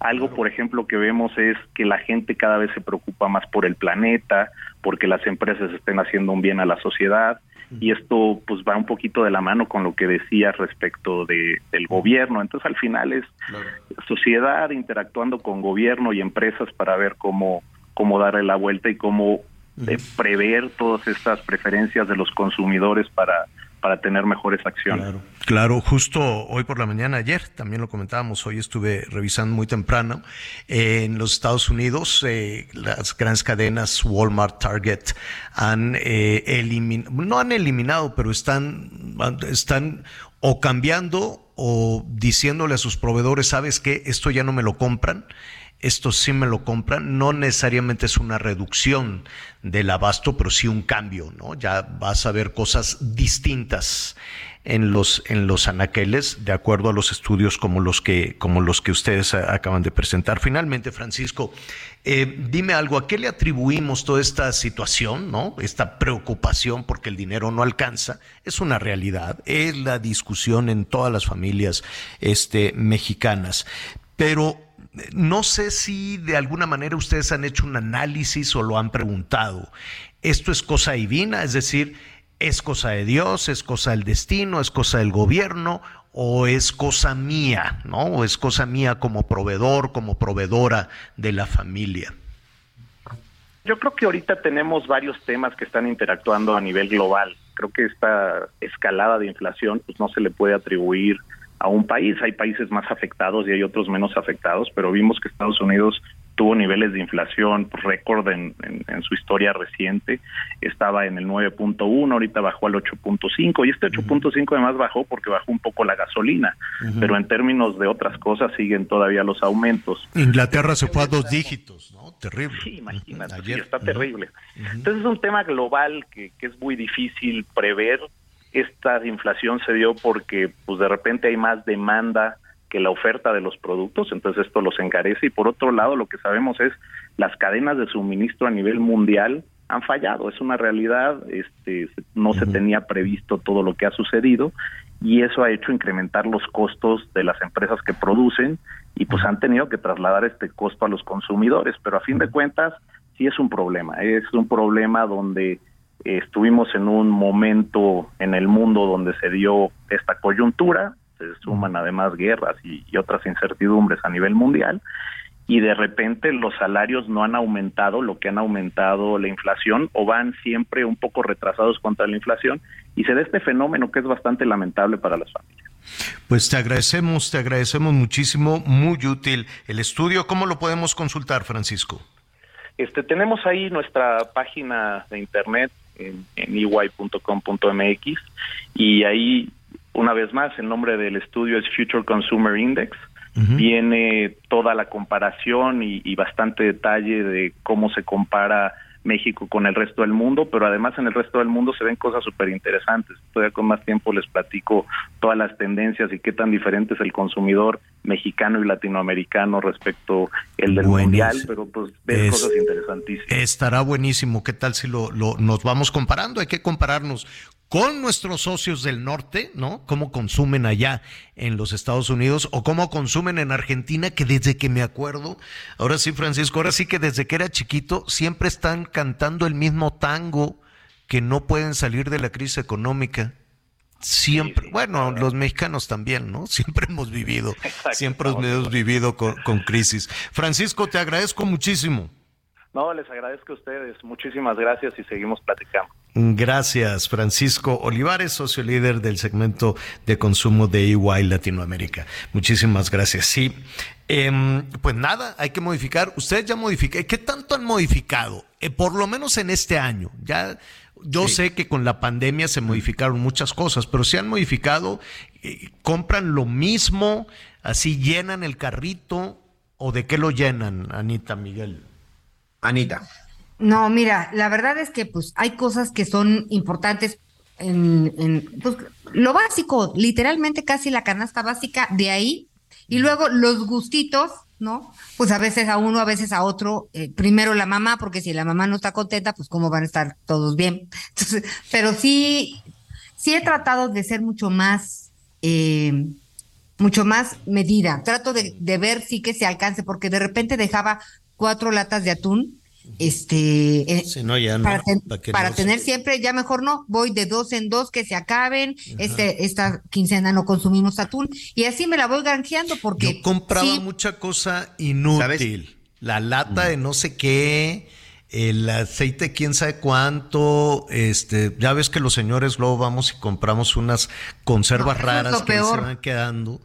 Algo, por ejemplo, que vemos es que la gente cada vez se preocupa más por el planeta, porque las empresas estén haciendo un bien a la sociedad y esto pues va un poquito de la mano con lo que decías respecto de, del gobierno. Entonces al final es sociedad interactuando con gobierno y empresas para ver cómo, cómo darle la vuelta y cómo eh, prever todas estas preferencias de los consumidores para para tener mejores acciones. Claro, claro, justo hoy por la mañana, ayer también lo comentábamos, hoy estuve revisando muy temprano, en los Estados Unidos eh, las grandes cadenas Walmart, Target han eh, eliminado, no han eliminado, pero están, están o cambiando o diciéndole a sus proveedores, sabes que esto ya no me lo compran esto sí me lo compran, no necesariamente es una reducción del abasto, pero sí un cambio, ¿no? Ya vas a ver cosas distintas en los en los anaqueles de acuerdo a los estudios como los que como los que ustedes acaban de presentar. Finalmente, Francisco, eh, dime algo, ¿a qué le atribuimos toda esta situación, no? Esta preocupación porque el dinero no alcanza, es una realidad, es la discusión en todas las familias este mexicanas. Pero no sé si de alguna manera ustedes han hecho un análisis o lo han preguntado. ¿Esto es cosa divina? Es decir, ¿es cosa de Dios? ¿Es cosa del destino? ¿Es cosa del gobierno? ¿O es cosa mía? ¿No? ¿O es cosa mía como proveedor, como proveedora de la familia? Yo creo que ahorita tenemos varios temas que están interactuando a nivel global. Creo que esta escalada de inflación pues no se le puede atribuir a un país. Hay países más afectados y hay otros menos afectados, pero vimos que Estados Unidos tuvo niveles de inflación récord en, su historia reciente. Estaba en el 9.1, ahorita bajó al 8.5 y este 8.5 además bajó porque bajó un poco la gasolina, pero en términos de otras cosas siguen todavía los aumentos. Inglaterra se fue a dos dígitos, ¿no? Terrible. Sí, imagínate, está terrible. Entonces es un tema global que, que es muy difícil prever esta inflación se dio porque pues de repente hay más demanda que la oferta de los productos, entonces esto los encarece. Y por otro lado lo que sabemos es las cadenas de suministro a nivel mundial han fallado, es una realidad, este no se tenía previsto todo lo que ha sucedido y eso ha hecho incrementar los costos de las empresas que producen y pues han tenido que trasladar este costo a los consumidores, pero a fin de cuentas sí es un problema, es un problema donde estuvimos en un momento en el mundo donde se dio esta coyuntura, se suman además guerras y, otras incertidumbres a nivel mundial, y de repente los salarios no han aumentado lo que han aumentado la inflación o van siempre un poco retrasados contra la inflación y se da este fenómeno que es bastante lamentable para las familias. Pues te agradecemos, te agradecemos muchísimo, muy útil el estudio. ¿Cómo lo podemos consultar, Francisco? Este, tenemos ahí nuestra página de internet en, en ey.com.mx y ahí una vez más el nombre del estudio es Future Consumer Index. Viene toda la comparación y, bastante detalle de cómo se compara México con el resto del mundo, pero además en el resto del mundo se ven cosas súper interesantes. Todavía con más tiempo les platico todas las tendencias y qué tan diferente es el consumidor mexicano y latinoamericano respecto el del mundial, pero pues ven cosas interesantísimas. Estará buenísimo. ¿Qué tal si lo, lo, nos vamos comparando? Hay que compararnos con nuestros socios del norte, ¿no? Cómo consumen allá en los Estados Unidos o cómo consumen en Argentina, que desde que me acuerdo, ahora sí, Francisco, ahora sí que desde que era chiquito siempre están cantando el mismo tango que no pueden salir de la crisis económica. Siempre, bueno, los mexicanos también, ¿no? Siempre hemos vivido, siempre hemos vivido con, con crisis. Francisco, te agradezco muchísimo. No, les agradezco a ustedes. Muchísimas gracias y seguimos platicando. Gracias, Francisco Olivares, socio líder del segmento de consumo de EY Latinoamérica. Muchísimas gracias. Sí, em, pues nada, hay que modificar. Ustedes ya modificaron. ¿Qué tanto han modificado? Eh, por lo menos en este año. Ya, yo sé que con la pandemia se modificaron muchas cosas, pero se han modificado. Eh, compran lo mismo, así llenan el carrito o de qué lo llenan, Anita Miguel. Anita. No, mira, la verdad es que pues hay cosas que son importantes en, pues, lo básico, literalmente casi la canasta básica de ahí, y luego los gustitos, ¿no? Pues a veces a uno, a veces a otro, eh, primero la mamá, porque si la mamá no está contenta, pues cómo van a estar todos bien. pero sí, sí he tratado de ser mucho más, eh, mucho más medida. Trato de, de ver sí que se alcance, porque de repente dejaba cuatro latas de atún este eh, no, ya para, para, tener siempre ya mejor no voy de dos en dos que se acaben este esta quincena no consumimos atún y así me la voy granjeando porque yo compraba mucha cosa inútil la lata de no sé qué el aceite quién sabe cuánto este ya ves que los señores luego vamos y compramos unas conservas raras que se van quedando.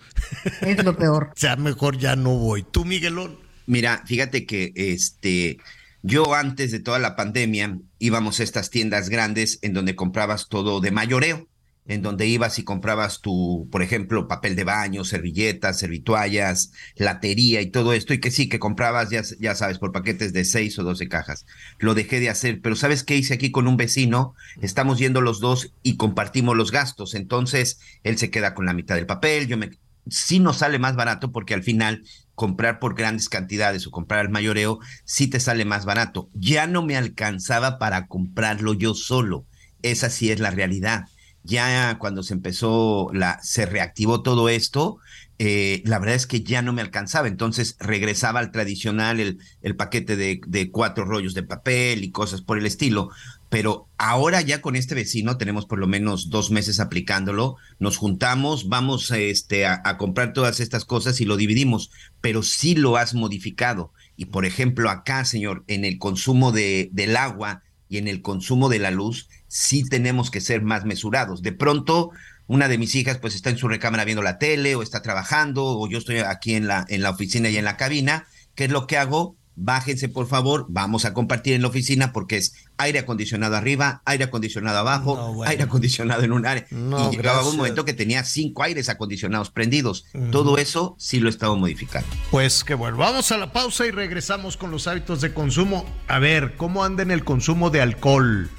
Es lo peor. O sea mejor ya no voy. Tú Miguelón. Mira fíjate que este yo antes de toda la pandemia íbamos a estas tiendas grandes en donde comprabas todo de mayoreo, en donde ibas y comprabas tu, por ejemplo, papel de baño, servilletas, servituallas, latería y todo esto, y que sí, que comprabas, ya, ya sabes, por paquetes de seis o doce cajas. Lo dejé de hacer, pero ¿sabes qué hice aquí con un vecino? Estamos yendo los dos y compartimos los gastos, entonces él se queda con la mitad del papel, yo me... Sí nos sale más barato porque al final comprar por grandes cantidades o comprar al mayoreo, sí te sale más barato. Ya no me alcanzaba para comprarlo yo solo. Esa sí es la realidad. Ya cuando se empezó, la, se reactivó todo esto, eh, la verdad es que ya no me alcanzaba. Entonces regresaba al tradicional, el, el paquete de, de, cuatro rollos de papel y cosas por el estilo pero ahora ya con este vecino tenemos por lo menos dos meses aplicándolo, nos juntamos, vamos este, a, comprar todas estas cosas y lo dividimos, pero sí lo has modificado. Y por ejemplo, acá, señor, en el consumo de, del agua y en el consumo de la luz, sí tenemos que ser más mesurados. De pronto, una de mis hijas pues está en su recámara viendo la tele o está trabajando o yo estoy aquí en la, en la oficina y en la cabina. ¿Qué es lo que hago? Bájense por favor, vamos a compartir en la oficina porque es aire acondicionado arriba, aire acondicionado abajo, aire acondicionado en un área. y llegaba un momento que tenía cinco aires acondicionados prendidos. Todo eso sí lo estaba modificando. Pues que bueno, vamos a la pausa y regresamos con los hábitos de consumo. A ver, ¿cómo anda en el consumo de alcohol?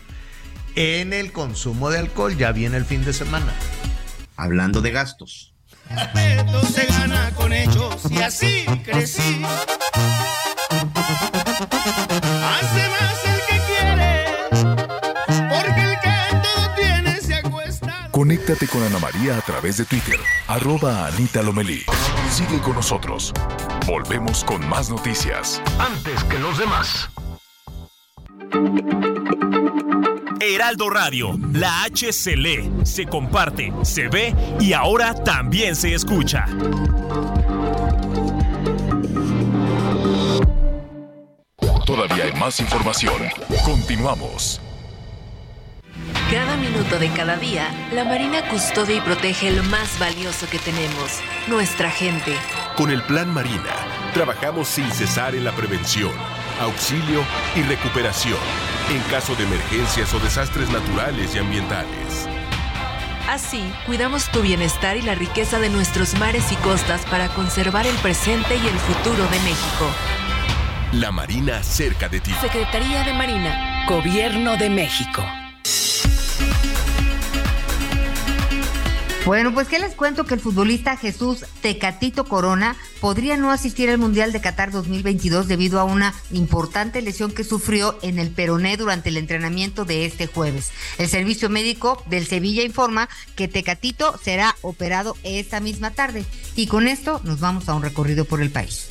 En el consumo de alcohol ya viene el fin de semana. Hablando de gastos. se gana con hechos y así crecí. Hace más el que quiere, porque el que todo tiene se acuesta. Conéctate con Ana María a través de Twitter, arroba Anita Lomelí. Sigue con nosotros. Volvemos con más noticias. Antes que los demás. Heraldo Radio, la H se lee, se comparte, se ve y ahora también se escucha. Más información. Continuamos. Cada minuto de cada día, la Marina custodia y protege lo más valioso que tenemos, nuestra gente. Con el Plan Marina, trabajamos sin cesar en la prevención, auxilio y recuperación en caso de emergencias o desastres naturales y ambientales. Así, cuidamos tu bienestar y la riqueza de nuestros mares y costas para conservar el presente y el futuro de México. La Marina cerca de ti. Secretaría de Marina. Gobierno de México. Bueno, pues que les cuento que el futbolista Jesús Tecatito Corona podría no asistir al Mundial de Qatar 2022 debido a una importante lesión que sufrió en el peroné durante el entrenamiento de este jueves. El servicio médico del Sevilla informa que Tecatito será operado esta misma tarde. Y con esto nos vamos a un recorrido por el país.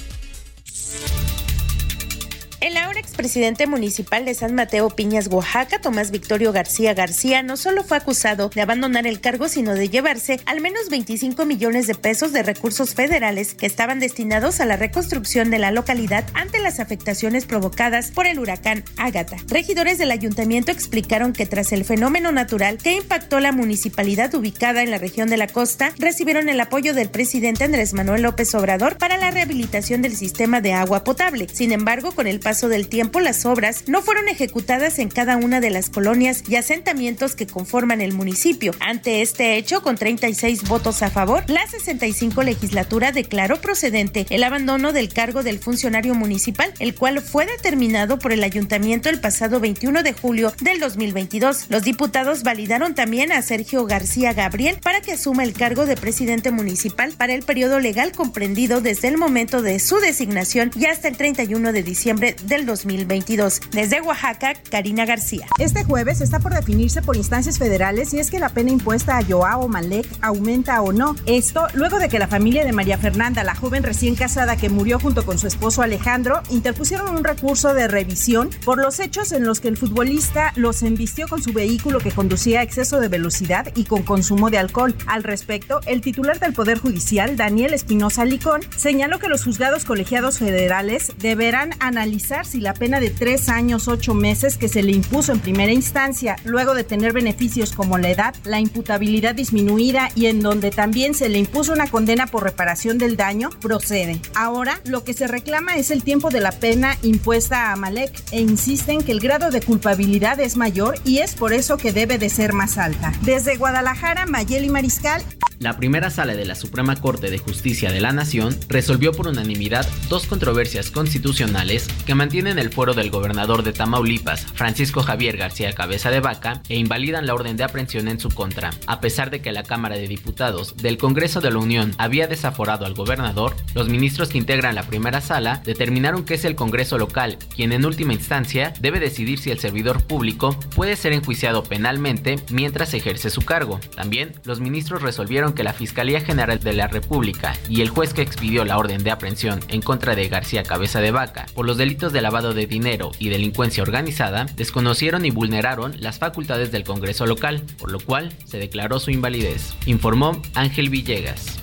El ahora expresidente municipal de San Mateo Piñas, Oaxaca, Tomás Victorio García García, no solo fue acusado de abandonar el cargo, sino de llevarse al menos 25 millones de pesos de recursos federales que estaban destinados a la reconstrucción de la localidad ante las afectaciones provocadas por el huracán Ágata. Regidores del ayuntamiento explicaron que tras el fenómeno natural que impactó la municipalidad ubicada en la región de la costa, recibieron el apoyo del presidente Andrés Manuel López Obrador para la rehabilitación del sistema de agua potable. Sin embargo, con el paso del tiempo, las obras no fueron ejecutadas en cada una de las colonias y asentamientos que conforman el municipio. Ante este hecho, con 36 votos a favor, la 65 legislatura declaró procedente el abandono del cargo del funcionario municipal, el cual fue determinado por el ayuntamiento el pasado 21 de julio del 2022. Los diputados validaron también a Sergio García Gabriel para que asuma el cargo de presidente municipal para el periodo legal comprendido desde el momento de su designación y hasta el 31 de diciembre del 2022. Desde Oaxaca, Karina García. Este jueves está por definirse por instancias federales si es que la pena impuesta a Joao Malek aumenta o no. Esto luego de que la familia de María Fernanda, la joven recién casada que murió junto con su esposo Alejandro, interpusieron un recurso de revisión por los hechos en los que el futbolista los embistió con su vehículo que conducía a exceso de velocidad y con consumo de alcohol. Al respecto, el titular del Poder Judicial, Daniel Espinosa Licón, señaló que los juzgados colegiados federales deberán analizar si la pena de tres años, ocho meses que se le impuso en primera instancia, luego de tener beneficios como la edad, la imputabilidad disminuida y en donde también se le impuso una condena por reparación del daño, procede. Ahora, lo que se reclama es el tiempo de la pena impuesta a Malek e insisten que el grado de culpabilidad es mayor y es por eso que debe de ser más alta. Desde Guadalajara, Mayeli Mariscal. La primera sala de la Suprema Corte de Justicia de la Nación resolvió por unanimidad dos controversias constitucionales que mantienen el fuero del gobernador de Tamaulipas, Francisco Javier García Cabeza de Vaca, e invalidan la orden de aprehensión en su contra. A pesar de que la Cámara de Diputados del Congreso de la Unión había desaforado al gobernador, los ministros que integran la primera sala determinaron que es el Congreso local quien en última instancia debe decidir si el servidor público puede ser enjuiciado penalmente mientras ejerce su cargo. También los ministros resolvieron que la Fiscalía General de la República y el juez que expidió la orden de aprehensión en contra de García Cabeza de Vaca por los delitos de lavado de dinero y delincuencia organizada desconocieron y vulneraron las facultades del Congreso local, por lo cual se declaró su invalidez, informó Ángel Villegas.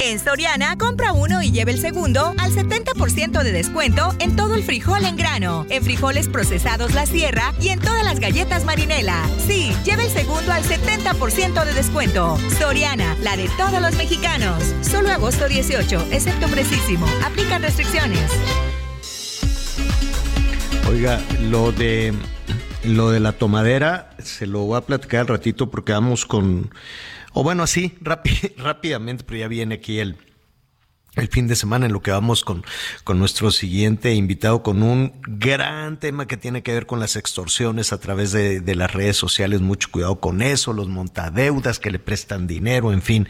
En Soriana, compra uno y lleve el segundo al 70% de descuento en todo el frijol en grano, en frijoles procesados La Sierra y en todas las galletas marinela. Sí, lleve el segundo al 70% de descuento. Soriana, la de todos los mexicanos. Solo agosto 18, excepto precisísimo. Aplican restricciones. Oiga, lo de lo de la tomadera se lo voy a platicar al ratito porque vamos con o bueno, así, rápidamente, pero ya viene aquí el, el fin de semana en lo que vamos con, con nuestro siguiente invitado con un gran tema que tiene que ver con las extorsiones a través de, de, las redes sociales. Mucho cuidado con eso, los montadeudas que le prestan dinero, en fin.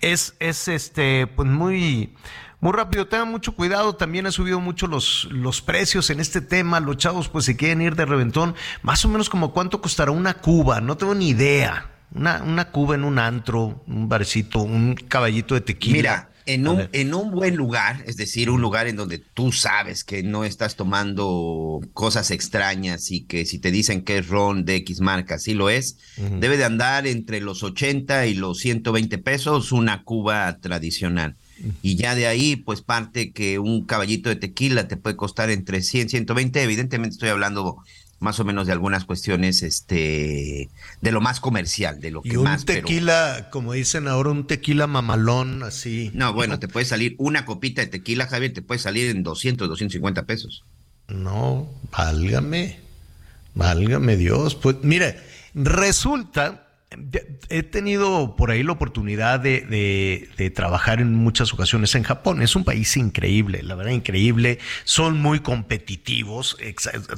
Es, es este, pues muy, muy rápido, tengan mucho cuidado, también ha subido mucho los, los precios en este tema, los chavos pues se quieren ir de reventón, más o menos como cuánto costará una cuba, no tengo ni idea. Una, una cuba en un antro, un barcito, un caballito de tequila. Mira, en un, en un buen lugar, es decir, un lugar en donde tú sabes que no estás tomando cosas extrañas y que si te dicen que es ron de X marca, sí lo es, uh -huh. debe de andar entre los 80 y los 120 pesos una cuba tradicional. Uh -huh. Y ya de ahí, pues parte que un caballito de tequila te puede costar entre 100 y 120. Evidentemente estoy hablando más o menos de algunas cuestiones este de lo más comercial, de lo que y un más tequila, pero... como dicen ahora, un tequila mamalón así. No, bueno, te puede salir una copita de tequila, Javier, te puede salir en 200, 250 pesos. No, válgame. Válgame Dios. Pues mire, resulta He tenido por ahí la oportunidad de, trabajar en muchas ocasiones en Japón. Es un país increíble, la verdad increíble. Son muy competitivos,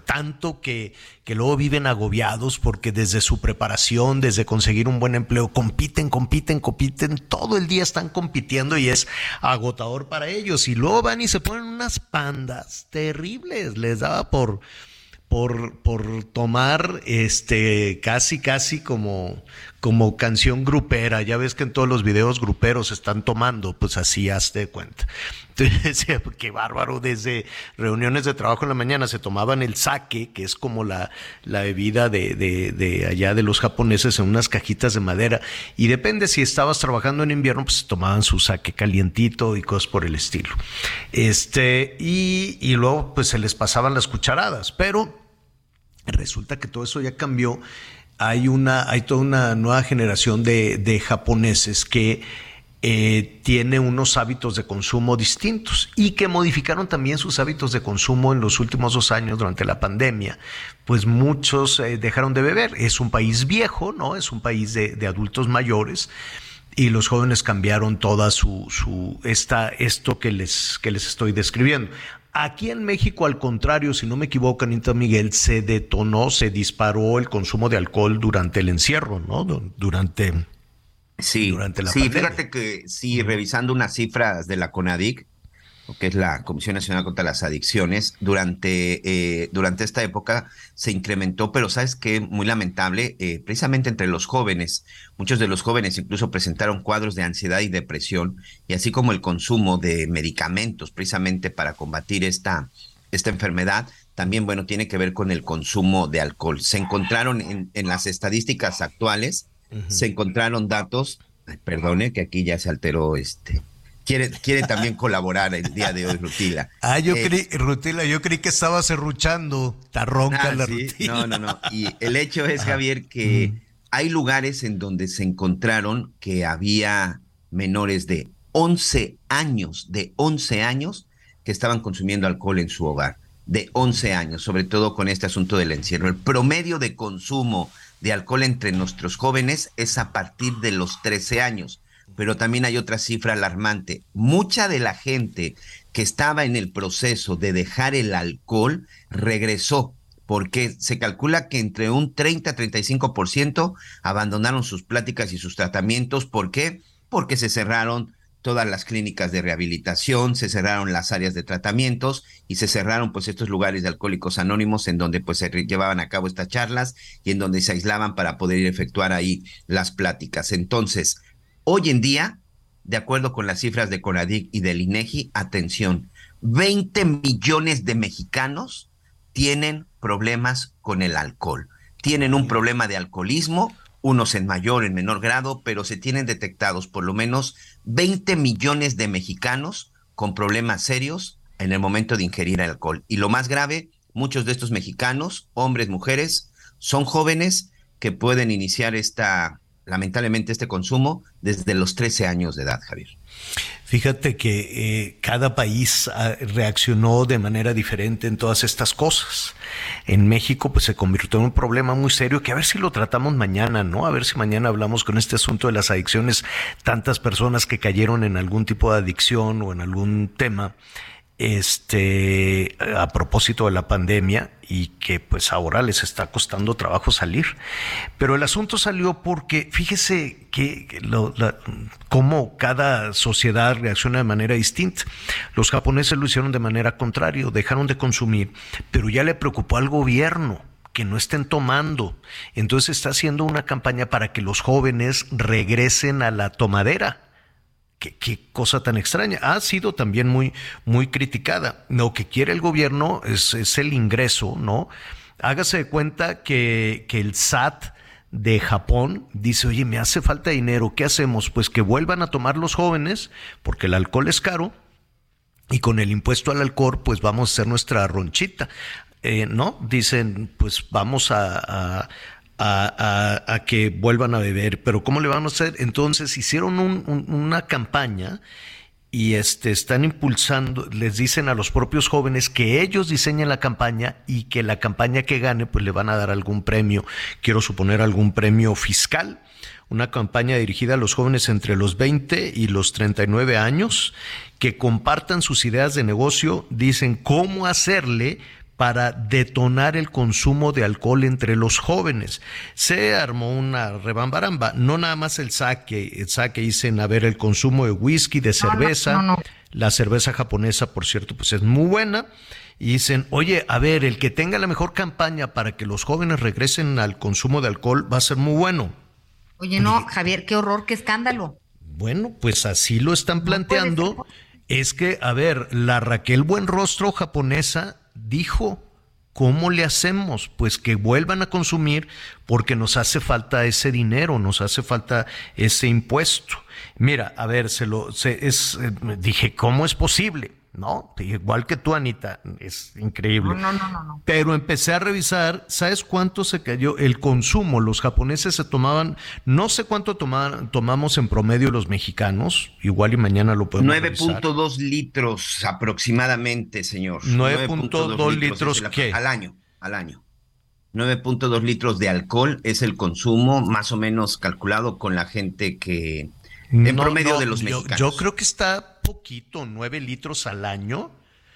tanto que, que luego viven agobiados porque desde su preparación, desde conseguir un buen empleo, compiten, compiten, compiten. Todo el día están compitiendo y es agotador para ellos. Y luego van y se ponen unas pandas terribles. Les daba por por, por tomar este casi casi como como canción grupera. Ya ves que en todos los videos gruperos están tomando, pues así hazte cuenta. Entonces qué bárbaro, desde reuniones de trabajo en la mañana se tomaban el sake, que es como la, la bebida de, de, de, allá de los japoneses en unas cajitas de madera. Y depende si estabas trabajando en invierno, pues tomaban su sake calientito y cosas por el estilo. Este, y, y luego pues se les pasaban las cucharadas, pero resulta que todo eso ya cambió hay, una, hay toda una nueva generación de, japoneses que eh, tiene unos hábitos de consumo distintos y que modificaron también sus hábitos de consumo en los últimos dos años durante la pandemia. Pues muchos eh, dejaron de beber. Es un país viejo, ¿no? Es un país de, de adultos mayores y los jóvenes cambiaron toda su, su esta, esto que les, que les estoy describiendo. Aquí en México, al contrario, si no me equivoco, Anita Miguel, se detonó, se disparó el consumo de alcohol durante el encierro, ¿no? Durante, sí, durante la sí, fíjate que sí, revisando unas cifras de la CONADIC, que es la Comisión Nacional contra las Adicciones, durante, eh, durante esta época se incrementó, pero sabes que muy lamentable, eh, precisamente entre los jóvenes, muchos de los jóvenes incluso presentaron cuadros de ansiedad y depresión, y así como el consumo de medicamentos precisamente para combatir esta, esta enfermedad, también, bueno, tiene que ver con el consumo de alcohol. Se encontraron en, en las estadísticas actuales, se encontraron datos, perdone que aquí ya se alteró este quiere, también colaborar el día de hoy, Rutila. Ah, yo eh, creí, Rutila, yo creí que estaba serruchando, está ronca ah, la Rutila. No, no, no. Y el hecho es, Javier, que hay lugares en donde se encontraron que había menores de 11 años, de 11 años, que estaban consumiendo alcohol en su hogar. De 11 años, sobre todo con este asunto del encierro. El promedio de consumo de alcohol entre nuestros jóvenes es a partir de los 13 años pero también hay otra cifra alarmante. Mucha de la gente que estaba en el proceso de dejar el alcohol regresó, porque se calcula que entre un 30 a 35% abandonaron sus pláticas y sus tratamientos. ¿Por qué? Porque se cerraron todas las clínicas de rehabilitación, se cerraron las áreas de tratamientos y se cerraron pues estos lugares de alcohólicos anónimos en donde pues se llevaban a cabo estas charlas y en donde se aislaban para poder efectuar ahí las pláticas. Entonces, Hoy en día, de acuerdo con las cifras de Conadic y del INEGI, atención, 20 millones de mexicanos tienen problemas con el alcohol. Tienen un problema de alcoholismo, unos en mayor, en menor grado, pero se tienen detectados por lo menos 20 millones de mexicanos con problemas serios en el momento de ingerir alcohol. Y lo más grave, muchos de estos mexicanos, hombres, mujeres, son jóvenes que pueden iniciar esta lamentablemente este consumo desde los 13 años de edad, Javier. Fíjate que eh, cada país ah, reaccionó de manera diferente en todas estas cosas. En México, pues se convirtió en un problema muy serio que a ver si lo tratamos mañana, ¿no? A ver si mañana hablamos con este asunto de las adicciones, tantas personas que cayeron en algún tipo de adicción o en algún tema este, a propósito de la pandemia y que pues ahora les está costando trabajo salir. Pero el asunto salió porque fíjese que lo, cómo cada sociedad reacciona de manera distinta. Los japoneses lo hicieron de manera contraria, dejaron de consumir, pero ya le preocupó al gobierno que no estén tomando. Entonces está haciendo una campaña para que los jóvenes regresen a la tomadera Qué, cosa tan extraña. Ha sido también muy, muy criticada. Lo que quiere el gobierno es, es el ingreso, ¿no? Hágase de cuenta que, que el SAT de Japón dice, oye, me hace falta dinero, ¿qué hacemos? Pues que vuelvan a tomar los jóvenes, porque el alcohol es caro, y con el impuesto al alcohol, pues vamos a hacer nuestra ronchita. Eh, ¿No? Dicen, pues vamos a, a, que vuelvan a beber, pero ¿cómo le van a hacer? Entonces hicieron una campaña y este, están impulsando, les dicen a los propios jóvenes que ellos diseñen la campaña y que la campaña que gane pues le van a dar algún premio, quiero suponer algún premio fiscal, una campaña dirigida a los jóvenes entre los 20 y los 39 años que compartan sus ideas de negocio, dicen cómo hacerle para detonar el consumo de alcohol entre los jóvenes. Se armó una rebambaramba, no nada más el saque, el saque dicen, a ver, el consumo de whisky, de cerveza, la cerveza japonesa, por cierto, pues es muy buena, y dicen, oye, a ver, el que tenga la mejor campaña para que los jóvenes regresen al consumo de alcohol va a ser muy bueno. Oye, no, Javier, qué horror, qué escándalo. Bueno, pues así lo están planteando. Es que, a ver, la Raquel Buenrostro japonesa dijo, ¿cómo le hacemos? Pues que vuelvan a consumir porque nos hace falta ese dinero, nos hace falta ese impuesto. Mira, a ver, se lo, se, es, eh, dije, ¿cómo es posible? No, igual que tú, Anita, es increíble. No, no, no, no. Pero empecé a revisar, ¿sabes cuánto se cayó el consumo? Los japoneses se tomaban, no sé cuánto tomaban, tomamos en promedio los mexicanos, igual y mañana lo podemos 9.2 litros aproximadamente, señor. 9.2 litros, ¿qué? Al año, al año. 9.2 litros de alcohol es el consumo más o menos calculado con la gente que en promedio de los mexicanos. Yo creo que está poquito, nueve litros al año.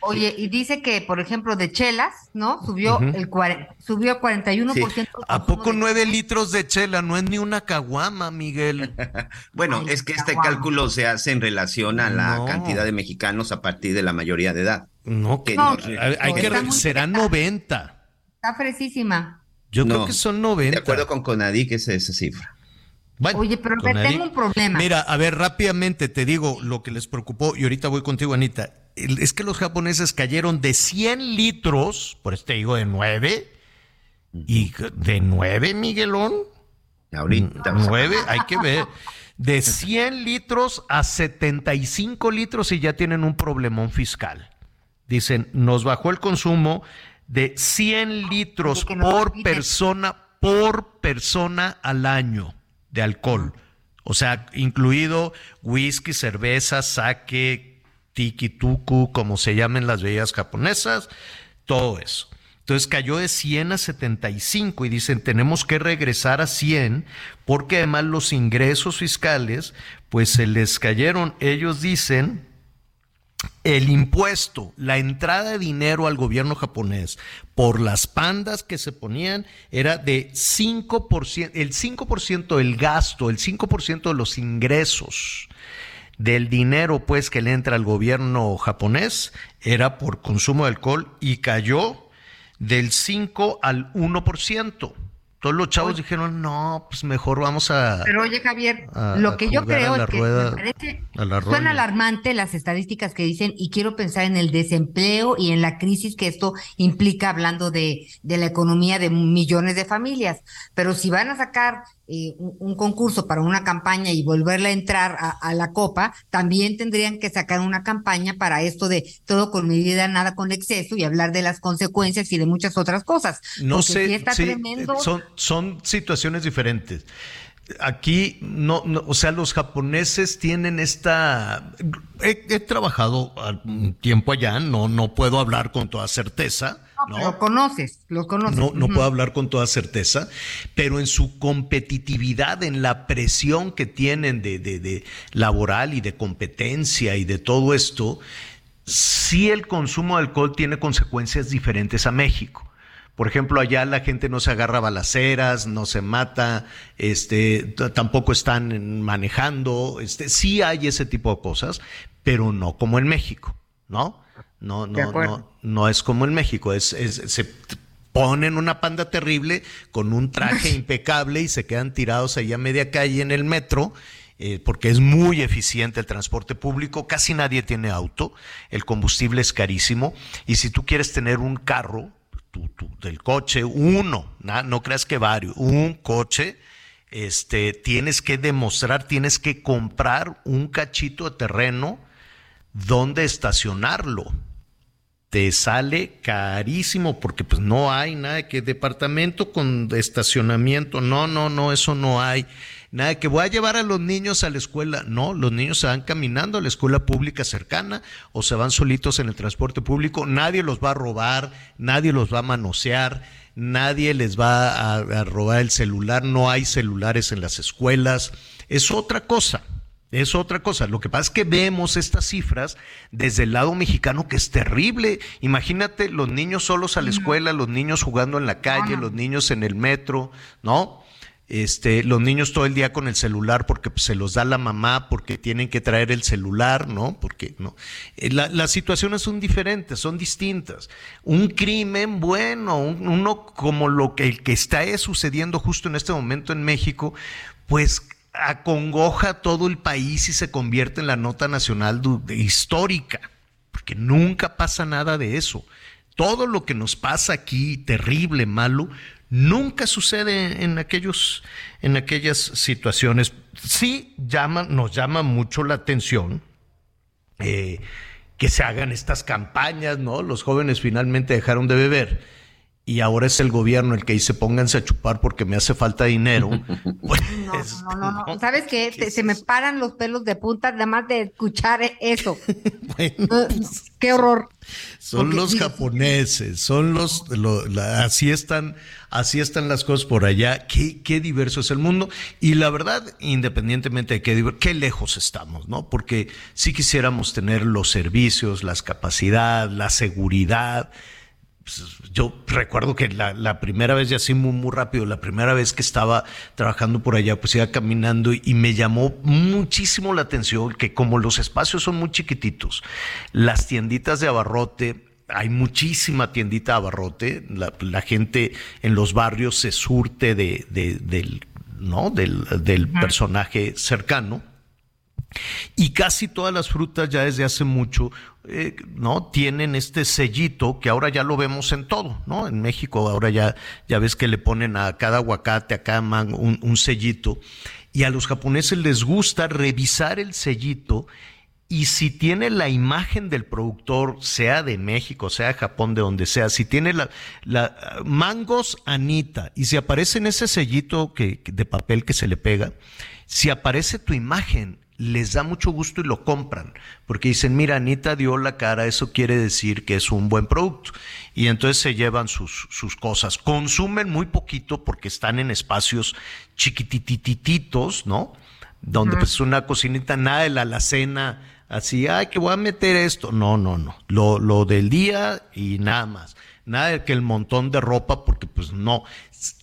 Oye, y dice que, por ejemplo, de chelas, ¿no? Subió el subió 41%. ¿A poco nueve litros de chela? No es ni una caguama, Miguel. bueno, es que este cálculo se hace en relación a la cantidad de mexicanos a partir de la mayoría de edad. No, que no, hay que será 90. Está fresísima. Yo creo que son 90. De acuerdo con Conadi, que es esa cifra. Oye, pero tengo un problema. Mira, a ver, rápidamente te digo lo que les preocupó y ahorita voy contigo, Anita. Es que los japoneses cayeron de 100 litros, por este digo de 9, y de 9, Miguelón. Ahorita. 9, hay que ver. De 100 litros a 75 litros y ya tienen un problemón fiscal. Dicen, nos bajó el consumo de 100 litros por persona, por persona al año de alcohol. O sea, incluido whisky, cerveza, sake, tiki tuku, como se llamen las bebidas japonesas, todo eso. Entonces cayó de 100 a 75 y dicen, tenemos que regresar a 100 porque además los ingresos fiscales, pues se les cayeron, ellos dicen, el impuesto, la entrada de dinero al gobierno japonés por las pandas que se ponían era de 5%, el 5% del gasto, el 5% de los ingresos del dinero pues que le entra al gobierno japonés era por consumo de alcohol y cayó del 5 al 1%. Todos los chavos dijeron, no, pues mejor vamos a. Pero oye, Javier, lo que yo creo es que me parece, suena alarmante las estadísticas que dicen, y quiero pensar en el desempleo y en la crisis que esto implica, hablando de, de la economía de millones de familias. Pero si van a sacar eh, un, concurso para una campaña y volverla a entrar a, la copa, también tendrían que sacar una campaña para esto de todo con medida, nada con exceso y hablar de las consecuencias y de muchas otras cosas. No sé, son, son situaciones diferentes. Aquí no, o sea, los japoneses tienen esta. He, trabajado un tiempo allá, no, no puedo hablar con toda certeza. No, Lo conoces, lo conoces. No, no puedo hablar con toda certeza, pero en su competitividad, en la presión que tienen de, de, de laboral y de competencia y de todo esto, sí el consumo de alcohol tiene consecuencias diferentes a México. Por ejemplo, allá la gente no se agarra balaceras, no se mata, este, tampoco están manejando, este, sí hay ese tipo de cosas, pero no como en México, ¿no? No, no, no, no es como en México, es, se ponen una panda terrible con un traje impecable y se quedan tirados ahí a media calle en el metro. Eh, porque es muy eficiente el transporte público, casi nadie tiene auto, el combustible es carísimo y si tú quieres tener un carro, del coche, uno, no creas que varios, un coche, este, tienes que demostrar, tienes que comprar un cachito de terreno donde estacionarlo. Te sale carísimo porque pues no hay nada que departamento con estacionamiento, no, no, no, eso no hay. Nada que voy a llevar a los niños a la escuela. No, los niños se van caminando a la escuela pública cercana o se van solitos en el transporte público. Nadie los va a robar, nadie los va a manosear, nadie les va a, robar el celular. No hay celulares en las escuelas. Es otra cosa. Es otra cosa. Lo que pasa es que vemos estas cifras desde el lado mexicano que es terrible. Imagínate los niños solos a la escuela, los niños jugando en la calle, los niños en el metro, ¿no? Este, los niños todo el día con el celular porque se los da la mamá, porque tienen que traer el celular, ¿no? Porque no. Eh, las situaciones son diferentes, son distintas. Un crimen, bueno, uno como lo que, el que está sucediendo justo en este momento en México, pues acongoja todo el país y se convierte en la nota nacional histórica, porque nunca pasa nada de eso. Todo lo que nos pasa aquí, terrible, malo, Nunca sucede en aquellos, en aquellas situaciones. Sí llama, nos llama mucho la atención eh, que se hagan estas campañas, ¿no? Los jóvenes finalmente dejaron de beber y ahora es el gobierno el que dice pónganse a chupar porque me hace falta dinero. Pues, no, no, no, no, ¿Sabes qué? se me paran los pelos de punta nada más de escuchar eso. qué horror. Son los japoneses, son los, así están, así están las cosas por allá. Qué, qué diverso es el mundo. Y la verdad, independientemente de qué, qué lejos estamos, ¿no? Porque si quisiéramos tener los servicios, las capacidades, la seguridad pues, yo recuerdo que la, primera vez, ya así muy, muy rápido, la primera vez que estaba trabajando por allá, pues iba caminando y, me llamó muchísimo la atención que como los espacios son muy chiquititos, las tienditas de abarrote, hay muchísima tiendita de abarrote, la, gente en los barrios se surte de, del, ¿no? del, del personaje cercano y casi todas las frutas ya desde hace mucho, eh, ¿no? Tienen este sellito que ahora ya lo vemos en todo, ¿no? En México ahora ya, ya ves que le ponen a cada aguacate, a cada mango un, un sellito. Y a los japoneses les gusta revisar el sellito y si tiene la imagen del productor, sea de México, sea de Japón, de donde sea, si tiene la, la mangos Anita y si aparece en ese sellito que, de papel que se le pega, si aparece tu imagen, les da mucho gusto y lo compran, porque dicen, mira, Anita dio la cara, eso quiere decir que es un buen producto. Y entonces se llevan sus, sus cosas. Consumen muy poquito porque están en espacios chiquititititos, ¿no? Donde pues una cocinita, nada de la alacena, así, ay, que voy a meter esto. No, no, no. Lo, lo del día y nada más. Nada de que el montón de ropa, porque pues no.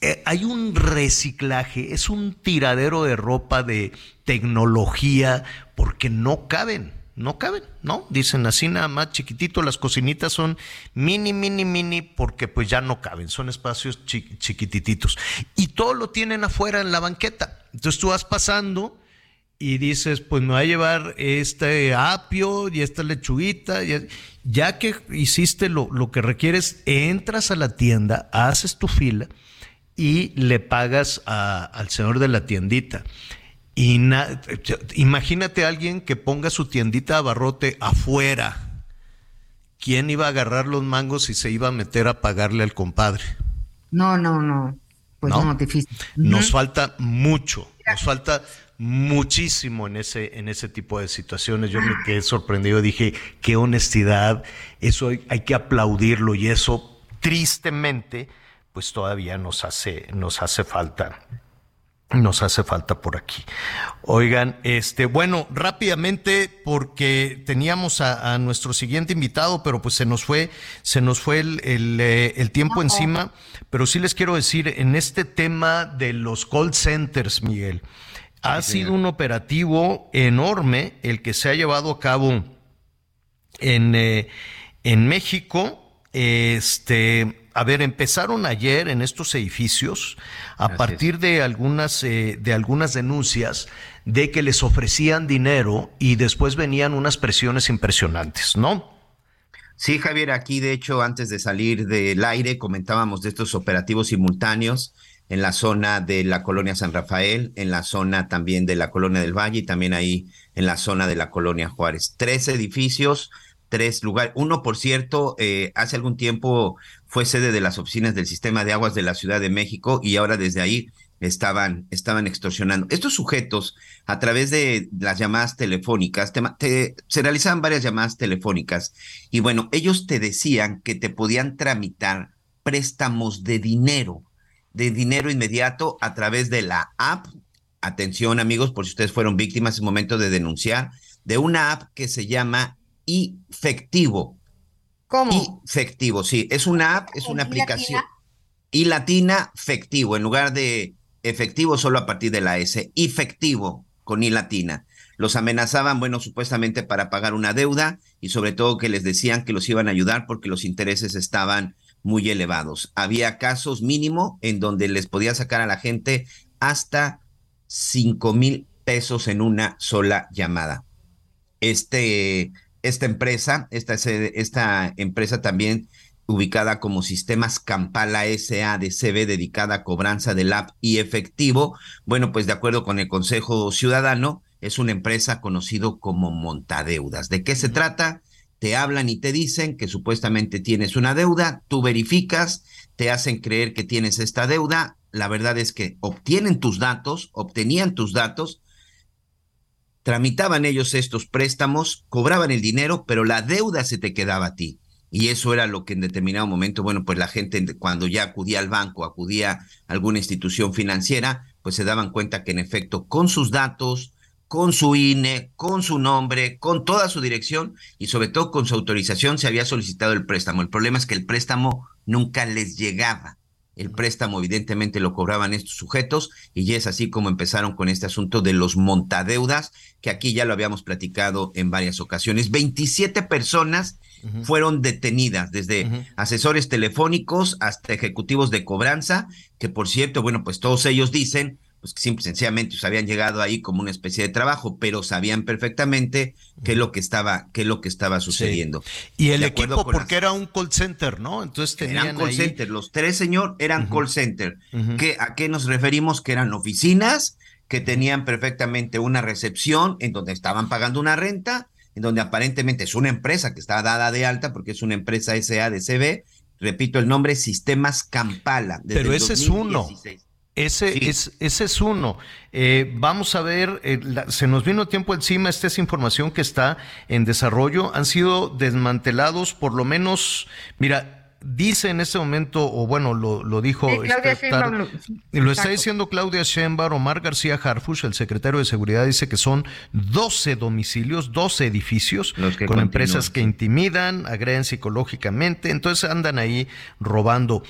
Eh, hay un reciclaje, es un tiradero de ropa, de tecnología, porque no caben, no caben, ¿no? Dicen así nada más chiquitito, las cocinitas son mini, mini, mini, porque pues ya no caben, son espacios chiquitititos. Y todo lo tienen afuera en la banqueta. Entonces tú vas pasando y dices, pues me voy a llevar este apio y esta lechuguita. Ya que hiciste lo, lo que requieres, entras a la tienda, haces tu fila y le pagas al señor de la tiendita. Y imagínate a alguien que ponga su tiendita a barrote afuera. ¿Quién iba a agarrar los mangos y se iba a meter a pagarle al compadre? No, no, no. Pues no, difícil. Nos falta mucho, nos falta muchísimo en ese, en ese tipo de situaciones. Yo me quedé sorprendido, dije, qué honestidad, eso hay que aplaudirlo y eso tristemente pues todavía nos hace, nos hace falta. Nos hace falta por aquí. Oigan, este, bueno, rápidamente, porque teníamos a, nuestro siguiente invitado, pero pues se nos fue, se nos fue el, el, eh, el tiempo encima. Pero sí les quiero decir, en este tema de los call centers, Miguel, ha sido un operativo enorme el que se ha llevado a cabo en, eh, en México. Este, a ver, empezaron ayer en estos edificios a partir de algunas, eh, de algunas denuncias de que les ofrecían dinero y después venían unas presiones impresionantes, ¿no? Sí, Javier, aquí de hecho antes de salir del aire comentábamos de estos operativos simultáneos en la zona de la colonia San Rafael, en la zona también de la colonia del Valle y también ahí en la zona de la colonia Juárez. Tres edificios tres lugares. Uno, por cierto, eh, hace algún tiempo fue sede de las oficinas del Sistema de Aguas de la Ciudad de México y ahora desde ahí estaban, estaban extorsionando. Estos sujetos, a través de las llamadas telefónicas, se realizaban varias llamadas telefónicas y bueno, ellos te decían que te podían tramitar préstamos de dinero, de dinero inmediato a través de la app atención amigos, por si ustedes fueron víctimas, es momento de denunciar, de una app que se llama Efectivo. ¿Cómo? Efectivo, sí, es una app, es una aplicación. Y latina, efectivo, en lugar de efectivo solo a partir de la S, efectivo con I latina. Los amenazaban, bueno, supuestamente para pagar una deuda y sobre todo que les decían que los iban a ayudar porque los intereses estaban muy elevados. Había casos mínimo en donde les podía sacar a la gente hasta 5 mil pesos en una sola llamada. Este, esta empresa, esta, esta empresa también ubicada como Sistemas Campala SADCB, dedicada a cobranza del app y efectivo, bueno, pues de acuerdo con el Consejo Ciudadano, es una empresa conocido como Montadeudas. ¿De qué se trata? Te hablan y te dicen que supuestamente tienes una deuda, tú verificas, te hacen creer que tienes esta deuda, la verdad es que obtienen tus datos, obtenían tus datos, tramitaban ellos estos préstamos, cobraban el dinero, pero la deuda se te quedaba a ti. Y eso era lo que en determinado momento, bueno, pues la gente cuando ya acudía al banco, acudía a alguna institución financiera, pues se daban cuenta que en efecto con sus datos, con su INE, con su nombre, con toda su dirección y sobre todo con su autorización se había solicitado el préstamo. El problema es que el préstamo nunca les llegaba. El préstamo evidentemente lo cobraban estos sujetos y es así como empezaron con este asunto de los montadeudas, que aquí ya lo habíamos platicado en varias ocasiones. 27 personas fueron detenidas, desde asesores telefónicos hasta ejecutivos de cobranza, que por cierto, bueno, pues todos ellos dicen pues que simple sencillamente pues, habían llegado ahí como una especie de trabajo, pero sabían perfectamente qué es lo que estaba, qué es lo que estaba sucediendo. Y el equipo, porque era un call center, ¿no? Entonces tenían eran call center. Los tres, señor, eran call center. ¿A qué nos referimos? Que eran oficinas que tenían perfectamente una recepción en donde estaban pagando una renta, en donde aparentemente es una empresa que está dada de alta porque es una empresa SADCB, repito el nombre, Sistemas Campala. Pero ese es uno. Ese, es, ese es uno. Eh, vamos a ver, eh, se nos vino tiempo encima, esta es información que está en desarrollo. Han sido desmantelados por lo menos, mira, dice en este momento, o bueno, lo, lo dijo... este, lo, está diciendo Claudia Sheinbaum, Omar García Harfush, el secretario de Seguridad, dice que son 12 domicilios, 12 edificios con empresas que intimidan, agreden psicológicamente, entonces andan ahí robando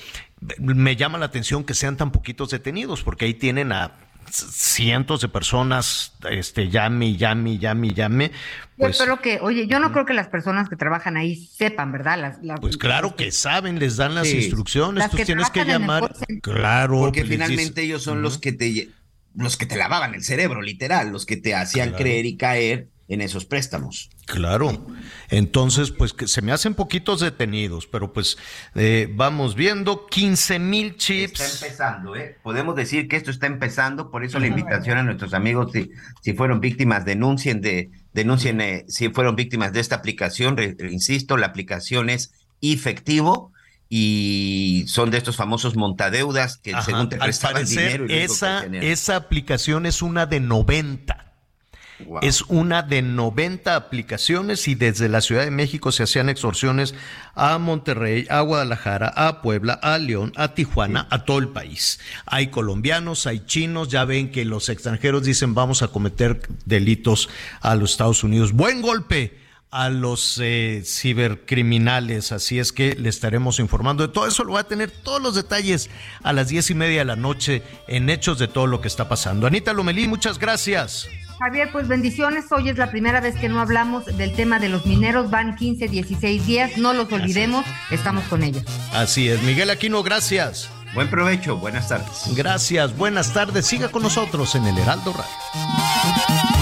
me llama la atención que sean tan poquitos detenidos, porque ahí tienen a cientos de personas, este, llame, llame, llame, llame. Pues, yo espero que, oye, yo no creo que las personas que trabajan ahí sepan, ¿verdad? pues claro que saben, les dan las instrucciones, tú tienes que llamar. Claro. Porque pues, finalmente ellos son los que te los que te lavaban el cerebro, literal, los que te hacían creer y caer en esos préstamos. Claro. Entonces, pues que se me hacen poquitos detenidos, pero pues eh, vamos viendo 15 mil chips. Está empezando, ¿eh? Podemos decir que esto está empezando, por eso la invitación a nuestros amigos, si, si fueron víctimas, denuncien de, denuncien eh, si fueron víctimas de esta aplicación. insisto, la aplicación es efectivo y son de estos famosos montadeudas que según te prestan dinero. Y esa, esa aplicación es una de 90. Es una de 90 aplicaciones y desde la Ciudad de México se hacían extorsiones a Monterrey, a Guadalajara, a Puebla, a León, a Tijuana, a todo el país. Hay colombianos, hay chinos, ya ven que los extranjeros dicen vamos a cometer delitos a los Estados Unidos. Buen golpe a los eh, cibercriminales. Así es que le estaremos informando de todo eso. Lo va a tener todos los detalles a las diez y media de la noche en Hechos de todo lo que está pasando. Anita Lomelí, muchas gracias. Javier, pues bendiciones. Hoy es la primera vez que no hablamos del tema de los mineros. Van 15, 16 días. No los olvidemos. Estamos con ellos. Así es. Miguel Aquino, gracias. Buen provecho. Buenas tardes. Gracias. Buenas tardes. Siga con nosotros en el Heraldo Radio.